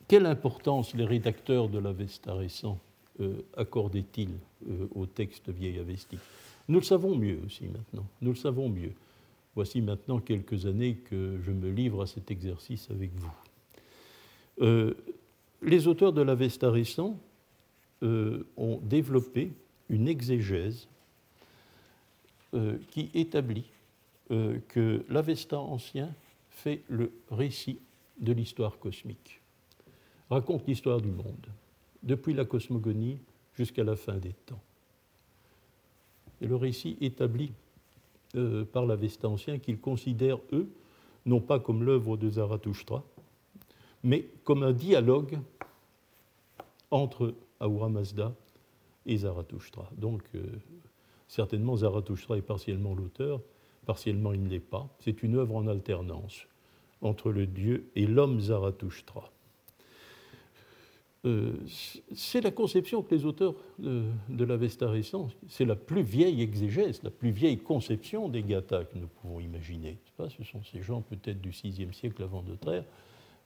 Quelle importance les rédacteurs de l'Avesta récent euh, accordaient-ils au texte vieil avestique Nous le savons mieux aussi maintenant. Nous le savons mieux. Voici maintenant quelques années que je me livre à cet exercice avec vous. les auteurs de l'Avesta récent euh, ont développé une exégèse euh, qui établit euh, que l'Avesta ancien fait le récit de l'histoire cosmique, raconte l'histoire du monde, depuis la cosmogonie jusqu'à la fin des temps. Et le récit établi par l'Avesta ancien qu'ils considèrent, eux, non pas comme l'œuvre de Zarathustra, mais comme un dialogue entre Ahura Mazda et Zarathustra. Donc, euh, certainement, Zarathustra est partiellement l'auteur, partiellement il ne l'est pas. C'est une œuvre en alternance entre le Dieu et l'homme Zarathustra. Euh, c'est la conception que les auteurs de, de l'Avesta récent, c'est la plus vieille exégèse, la plus vieille conception des Gathas que nous pouvons imaginer. Ce sont ces gens peut-être du VIe siècle avant notre ère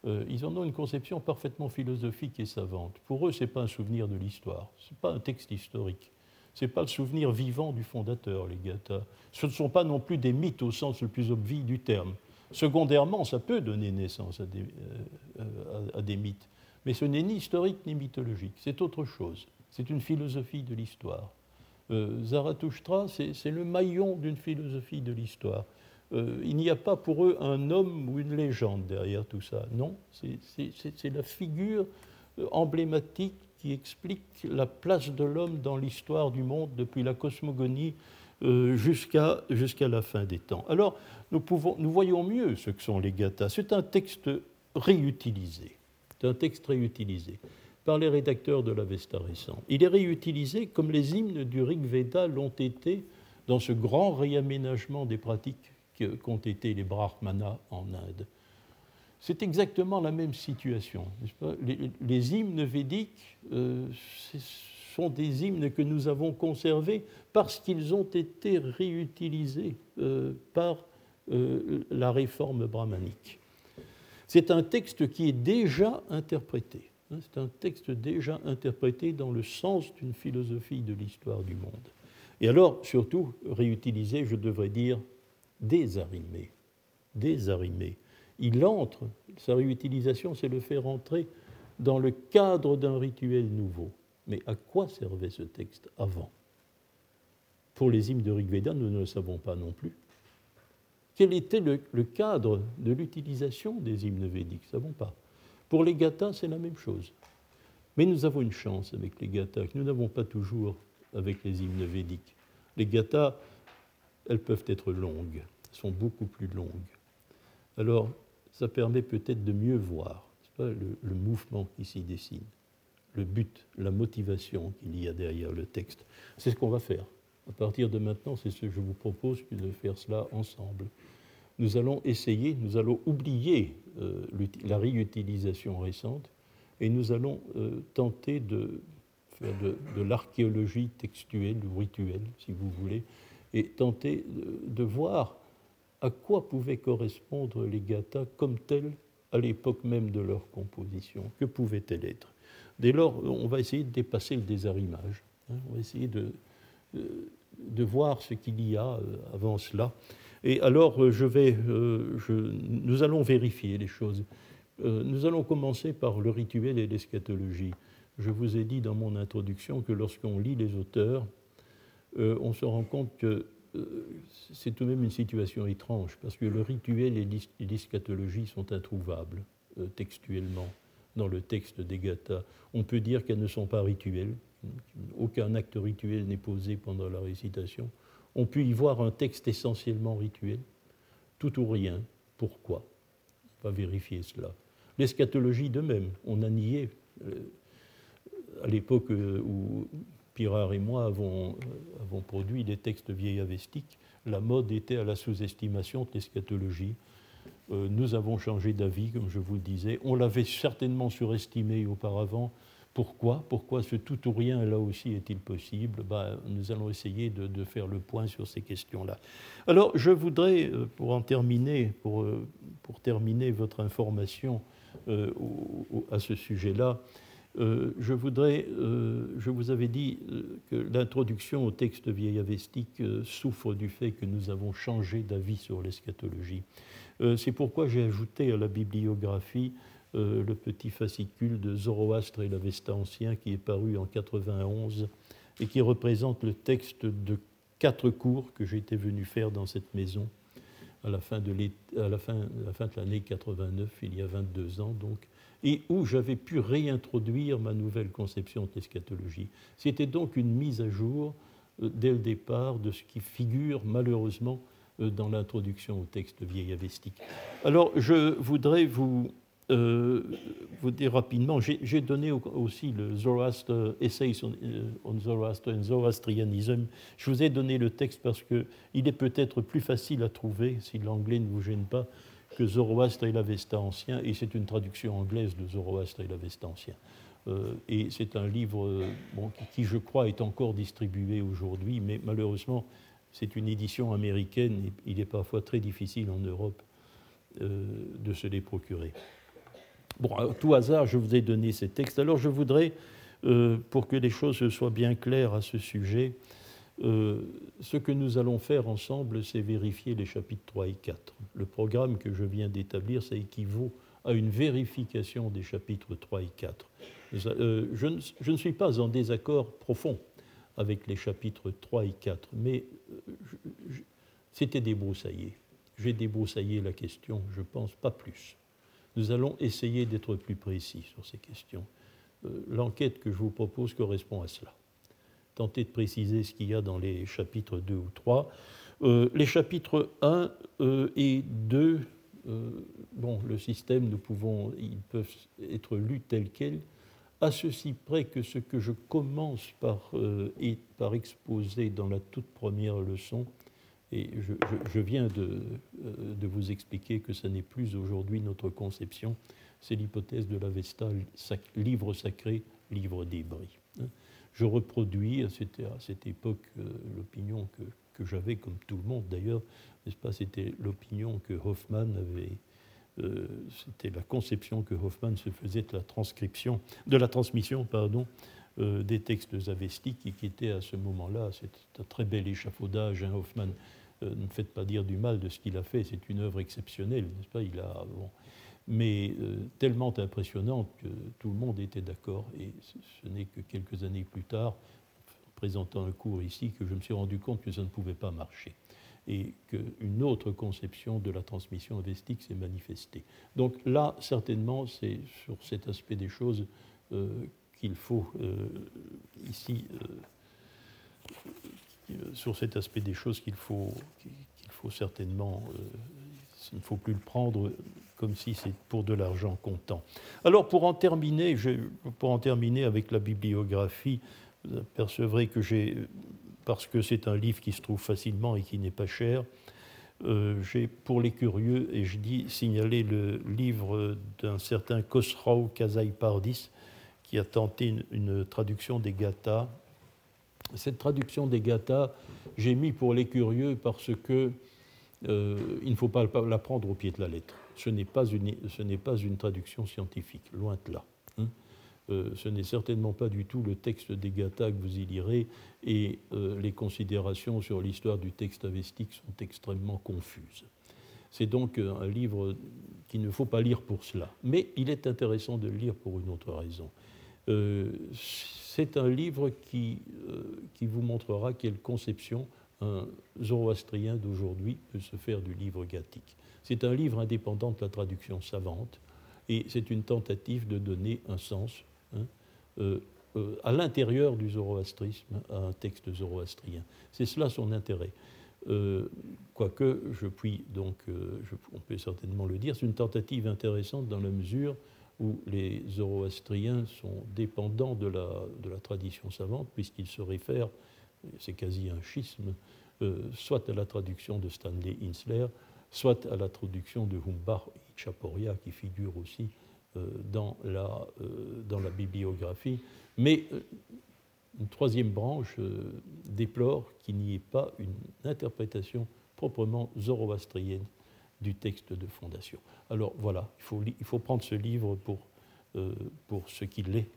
euh, ils en ont une conception parfaitement philosophique et savante. Pour eux, ce n'est pas un souvenir de l'histoire, ce n'est pas un texte historique, ce n'est pas le souvenir vivant du fondateur, les Gathas. Ce ne sont pas non plus des mythes au sens le plus obvi du terme. Secondairement, ça peut donner naissance à des, euh, mythes, mais ce n'est ni historique ni mythologique, c'est autre chose. C'est une philosophie de l'histoire. Euh, Zarathustra, c'est le maillon d'une philosophie de l'histoire. Euh, il n'y a pas pour eux un homme ou une légende derrière tout ça. Non, c'est la figure euh, emblématique qui explique la place de l'homme dans l'histoire du monde depuis la cosmogonie euh, jusqu'à la fin des temps. Alors, nous, nous voyons mieux ce que sont les gathas. C'est un texte réutilisé. C'est un texte réutilisé par les rédacteurs de l'Avesta récent. Il est réutilisé comme les hymnes du Rig Veda l'ont été dans ce grand réaménagement des pratiques qu'ont été les brahmanas en Inde. C'est exactement la même situation. les, hymnes védiques euh, sont des hymnes que nous avons conservés parce qu'ils ont été réutilisés euh, par euh, la réforme brahmanique. C'est un texte qui est déjà interprété. Hein, c'est un texte déjà interprété dans le sens d'une philosophie de l'histoire du monde. Et alors, surtout, réutilisé, je devrais dire. Désarrimé. Il entre, sa réutilisation, c'est le faire entrer dans le cadre d'un rituel nouveau. Mais à quoi servait ce texte avant? Pour les hymnes de Rigveda, nous ne le savons pas non plus. Quel était le, cadre de l'utilisation des hymnes védiques Nous ne savons pas. Pour les gathas, c'est la même chose. Mais nous avons une chance avec les gathas que nous n'avons pas toujours avec les hymnes védiques. Les gathas, elles peuvent être longues sont beaucoup plus longues. Alors, ça permet peut-être de mieux voir le, le, mouvement qui s'y dessine, le but, la motivation qu'il y a derrière le texte. C'est ce qu'on va faire. À partir de maintenant, c'est ce que je vous propose de faire cela ensemble. Nous allons essayer, nous allons oublier euh, la réutilisation récente et nous allons euh, tenter de faire de, l'archéologie textuelle ou rituelle, si vous voulez, et tenter de, voir à quoi pouvaient correspondre les gathas comme tels à l'époque même de leur composition Que pouvaient-elles être Dès lors, on va essayer de dépasser le désarrimage. Hein. on va essayer de, de voir ce qu'il y a avant cela. Et alors, vais, je, nous allons vérifier les choses. Nous allons commencer par le rituel et l'eschatologie. Je vous ai dit dans mon introduction que lorsqu'on lit les auteurs, on se rend compte que c'est tout de même une situation étrange, parce que le rituel et l'eschatologie sont introuvables textuellement dans le texte des Gathas. On peut dire qu'elles ne sont pas rituelles, aucun acte rituel n'est posé pendant la récitation. On peut y voir un texte essentiellement rituel, tout ou rien. Pourquoi? On va vérifier cela. L'eschatologie de même, on a nié, euh, à l'époque euh, où Pirard et moi avons, euh, produit des textes vieillavestiques, la mode était à la sous-estimation de l'eschatologie. Nous avons changé d'avis, comme je vous le disais. On l'avait certainement surestimé auparavant. Pourquoi? Pourquoi ce tout ou rien, là aussi, est-il possible? Ben, Nous allons essayer de, faire le point sur ces questions-là. Alors, je voudrais, euh, pour en terminer, pour, euh, terminer votre information à ce sujet-là, je voudrais, je vous avais dit que l'introduction au texte vieillavestique souffre du fait que nous avons changé d'avis sur l'eschatologie. Euh, c'est pourquoi j'ai ajouté à la bibliographie euh, le petit fascicule de Zoroastre et l'Avesta ancien qui est paru en 91 et qui représente le texte de quatre cours que j'étais venu faire dans cette maison à la fin de l'année 89, il y a 22 ans donc, et où j'avais pu réintroduire ma nouvelle conception de l'eschatologie. C'était donc une mise à jour euh, dès le départ de ce qui figure malheureusement euh, dans l'introduction au texte vieillavestique. Alors, je voudrais vous, euh, vous dire rapidement, j'ai donné aussi le Zoroaster, Essays euh, on, Zoroaster and Zoroastrianism. Je vous ai donné le texte parce qu'il est peut-être plus facile à trouver, si l'anglais ne vous gêne pas, que Zoroastre et l'Avesta ancien, et c'est une traduction anglaise de Zoroastre et l'Avesta ancien. et c'est un livre qui, je crois, est encore distribué aujourd'hui, mais malheureusement, c'est une édition américaine, il est parfois très difficile en Europe euh, de se les procurer. Bon, à tout hasard, je vous ai donné ces textes. Alors je voudrais, euh, pour que les choses soient bien claires à ce sujet, euh, ce que nous allons faire ensemble, c'est vérifier les chapitres 3 et 4. Le programme que je viens d'établir, ça équivaut à une vérification des chapitres 3 et 4. je ne suis pas en désaccord profond avec les chapitres 3 et 4, mais euh, c'était débroussaillé. J'ai débroussaillé la question, je pense, pas plus. Nous allons essayer d'être plus précis sur ces questions. Euh, l'enquête que je vous propose correspond à cela. Tenter de préciser ce qu'il y a dans les chapitres 2 ou 3. Euh, les chapitres 1 et 2, bon, le système, nous pouvons, ils peuvent être lus tels quels à ceci près que ce que je commence euh, par exposer dans la toute première leçon, et je, viens de, euh, de, vous expliquer que ce n'est plus aujourd'hui notre conception, c'est l'hypothèse de l'Avesta, livre sacré, livre débris. Hein. Je reproduis, c'était à cette époque euh, l'opinion que, j'avais, comme tout le monde d'ailleurs, n'est-ce pas, c'était l'opinion que Hoffman avait euh, c'était la conception que Hoffman se faisait de la transcription, de la transmission, pardon, des textes avestiques et qui était à ce moment-là, c'est un très bel échafaudage. Hein, Hoffman, ne me faites pas dire du mal de ce qu'il a fait, c'est une œuvre exceptionnelle, n'est-ce pas? Il a, mais tellement impressionnante que tout le monde était d'accord. Et ce n'est que quelques années plus tard, présentant un cours ici, que je me suis rendu compte que ça ne pouvait pas marcher et qu'une autre conception de la transmission avestique s'est manifestée. Donc là, certainement, c'est sur cet aspect des choses euh, qu'il faut euh, ici, euh, sur cet aspect des choses qu'il faut, certainement, il ne faut plus le prendre comme si c'est pour de l'argent comptant. Alors pour en terminer, pour en terminer avec la bibliographie, vous apercevrez que j'ai parce que c'est un livre qui se trouve facilement et qui n'est pas cher. Euh, j'ai, pour les curieux, et je dis signalé le livre d'un certain Khosrau Kazai Pardis, qui a tenté une, traduction des Gathas. Cette traduction des Gathas, j'ai mis pour les curieux parce que euh, il ne faut pas la prendre au pied de la lettre. Ce n'est pas une, ce n'est pas une traduction scientifique, loin de là. Hein. ce n'est certainement pas du tout le texte des Gathas que vous y lirez, et les considérations sur l'histoire du texte avestique sont extrêmement confuses. C'est donc un livre qu'il ne faut pas lire pour cela. Mais il est intéressant de le lire pour une autre raison. Euh, c'est un livre qui, euh, qui vous montrera quelle conception un zoroastrien d'aujourd'hui peut se faire du livre gathique. C'est un livre indépendant de la traduction savante et c'est une tentative de donner un sens hein, euh, à l'intérieur du zoroastrisme à un texte zoroastrien. C'est cela son intérêt. quoique je puis donc, on peut certainement le dire, c'est une tentative intéressante dans la mesure où les zoroastriens sont dépendants de la, tradition savante, puisqu'ils se réfèrent, c'est quasi un schisme, euh, soit à la traduction de Stanley Insler, soit à la traduction de Humbach Chaporia, qui figure aussi euh, dans, la, euh, dans la bibliographie. Mais une troisième branche déplore qu'il n'y ait pas une interprétation proprement zoroastrienne du texte de fondation. Alors voilà, il faut, prendre ce livre pour, euh, ce qu'il est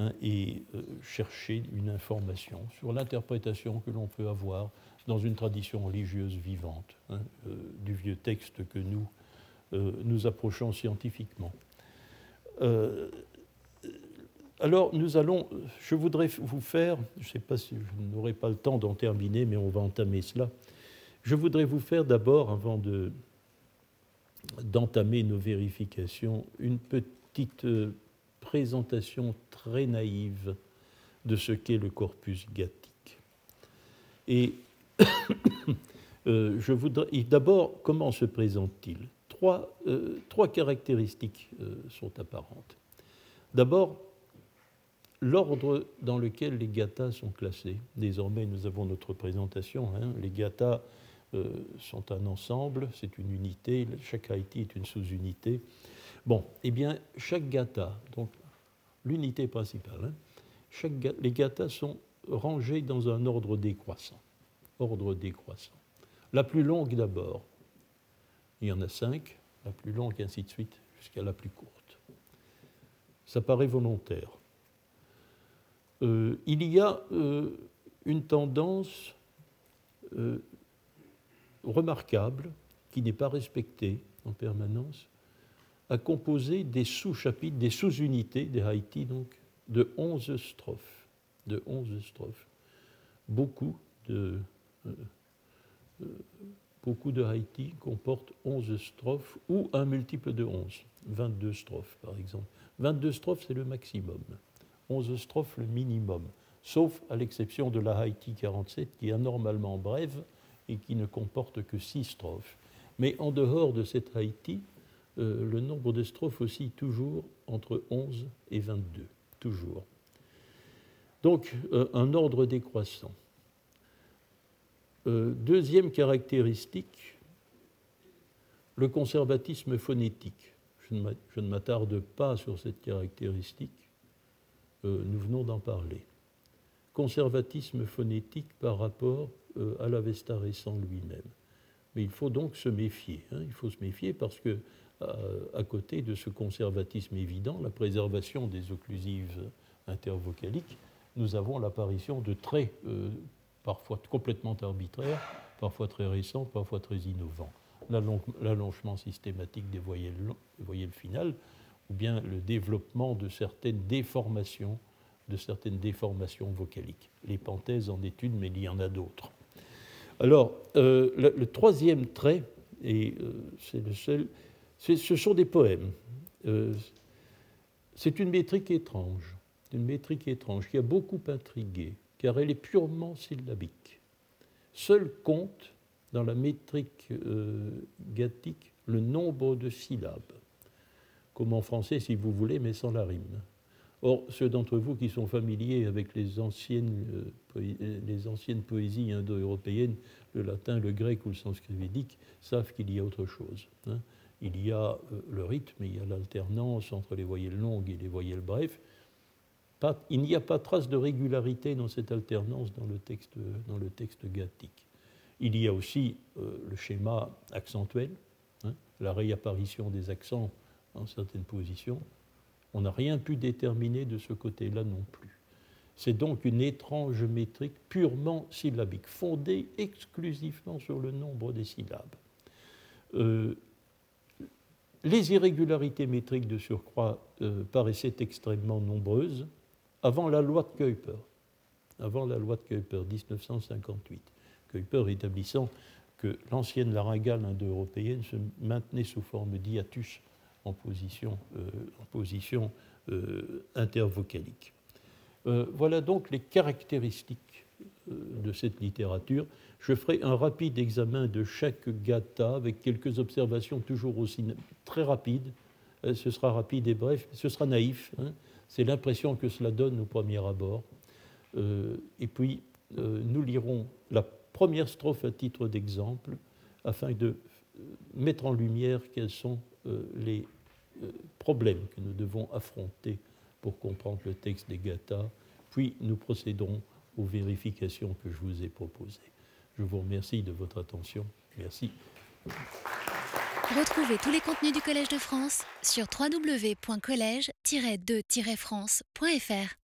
hein, et euh, chercher une information sur l'interprétation que l'on peut avoir dans une tradition religieuse vivante hein, euh, du vieux texte que nous nous approchons scientifiquement. alors nous allons, je voudrais vous faire, je ne sais pas si je n'aurai pas le temps d'en terminer, mais on va entamer cela. Je voudrais vous faire d'abord, avant de, d'entamer nos vérifications, une petite euh, présentation très naïve de ce qu'est le corpus gathique. Et [COUGHS] euh, je voudrais d'abord, comment se présente-t-il? Trois, euh, trois, caractéristiques sont apparentes. D'abord, l'ordre dans lequel les gathas sont classés. Désormais, nous avons notre présentation. Hein. Les gathas sont un ensemble, c'est une unité, chaque Haïti est une sous-unité. Bon, eh bien, chaque gata, donc l'unité principale, hein, chaque, les gathas sont rangés dans un ordre décroissant. Ordre décroissant. La plus longue d'abord, il y en a cinq, la plus longue, et ainsi de suite, jusqu'à la plus courte. Ça paraît volontaire. Euh, il y a euh, une tendance remarquable, qui n'est pas respecté en permanence, a composé des sous-chapitres, des sous-unités des Haïti, donc, de 11 strophes. De 11 strophes. Beaucoup de, euh, euh, beaucoup de Haïti comportent 11 strophes ou un multiple de 11, 22 strophes par exemple. 22 strophes, c'est le maximum. 11 strophes, le minimum. Sauf à l'exception de la Haïti 47, qui est anormalement brève, et qui ne comporte que six strophes. Mais en dehors de cette Haïti, euh, le nombre de strophes oscille toujours entre 11 et 22, toujours. Donc euh, un ordre décroissant. Euh, deuxième caractéristique, le conservatisme phonétique. Je ne m'attarde pas sur cette caractéristique, nous venons d'en parler. Conservatisme phonétique par rapport euh, à récent lui-même. Mais il faut donc se méfier. Hein. il faut se méfier parce que, euh, à côté de ce conservatisme évident, la préservation des occlusives intervocaliques, nous avons l'apparition de traits euh, parfois complètement arbitraires, parfois très récents, parfois très innovants. L'allongement systématique des voyelles, des voyelles finales, ou bien le développement de certaines déformations de certaines déformations vocaliques. Les panthèses en est une, mais il y en a d'autres. Alors, euh, le, troisième trait, et euh, c'est le seul, ce sont des poèmes. Euh, c'est une métrique étrange, une métrique étrange qui a beaucoup intrigué, car elle est purement syllabique. Seul compte dans la métrique gathique le nombre de syllabes, comme en français si vous voulez, mais sans la rime. Or, ceux d'entre vous qui sont familiers avec les anciennes, euh, les anciennes poésies indo-européennes, le latin, le grec ou le sanskrit védique, savent qu'il y a autre chose. Hein. Il y a euh, le rythme, il y a l'alternance entre les voyelles longues et les voyelles brèves. il n'y a pas trace de régularité dans cette alternance dans le texte, dans le texte gathique. Il y a aussi euh, le schéma accentuel, hein, la réapparition des accents en certaines positions, On n'a rien pu déterminer de ce côté-là non plus. C'est donc une étrange métrique purement syllabique, fondée exclusivement sur le nombre des syllabes. Euh, les irrégularités métriques de surcroît euh, paraissaient extrêmement nombreuses avant la loi de Kuiper, avant la loi de Kuiper, 1958. Kuiper établissant que l'ancienne laryngale indo-européenne se maintenait sous forme d'hiatus en position, euh, position intervocalique. voilà donc les caractéristiques de cette littérature je ferai un rapide examen de chaque gata avec quelques observations toujours aussi très rapides. Euh, ce sera rapide et bref, ce sera naïf. Hein. C'est l'impression que cela donne au premier abord. Euh, et puis, euh, nous lirons la première strophe à titre d'exemple afin de mettre en lumière quels sont les problèmes que nous devons affronter pour comprendre le texte des gathas. Puis, nous procéderons aux vérifications que je vous ai proposées. Je vous remercie de votre attention. Merci. Retrouvez tous les contenus du Collège de France sur www.colège-2-france.fr.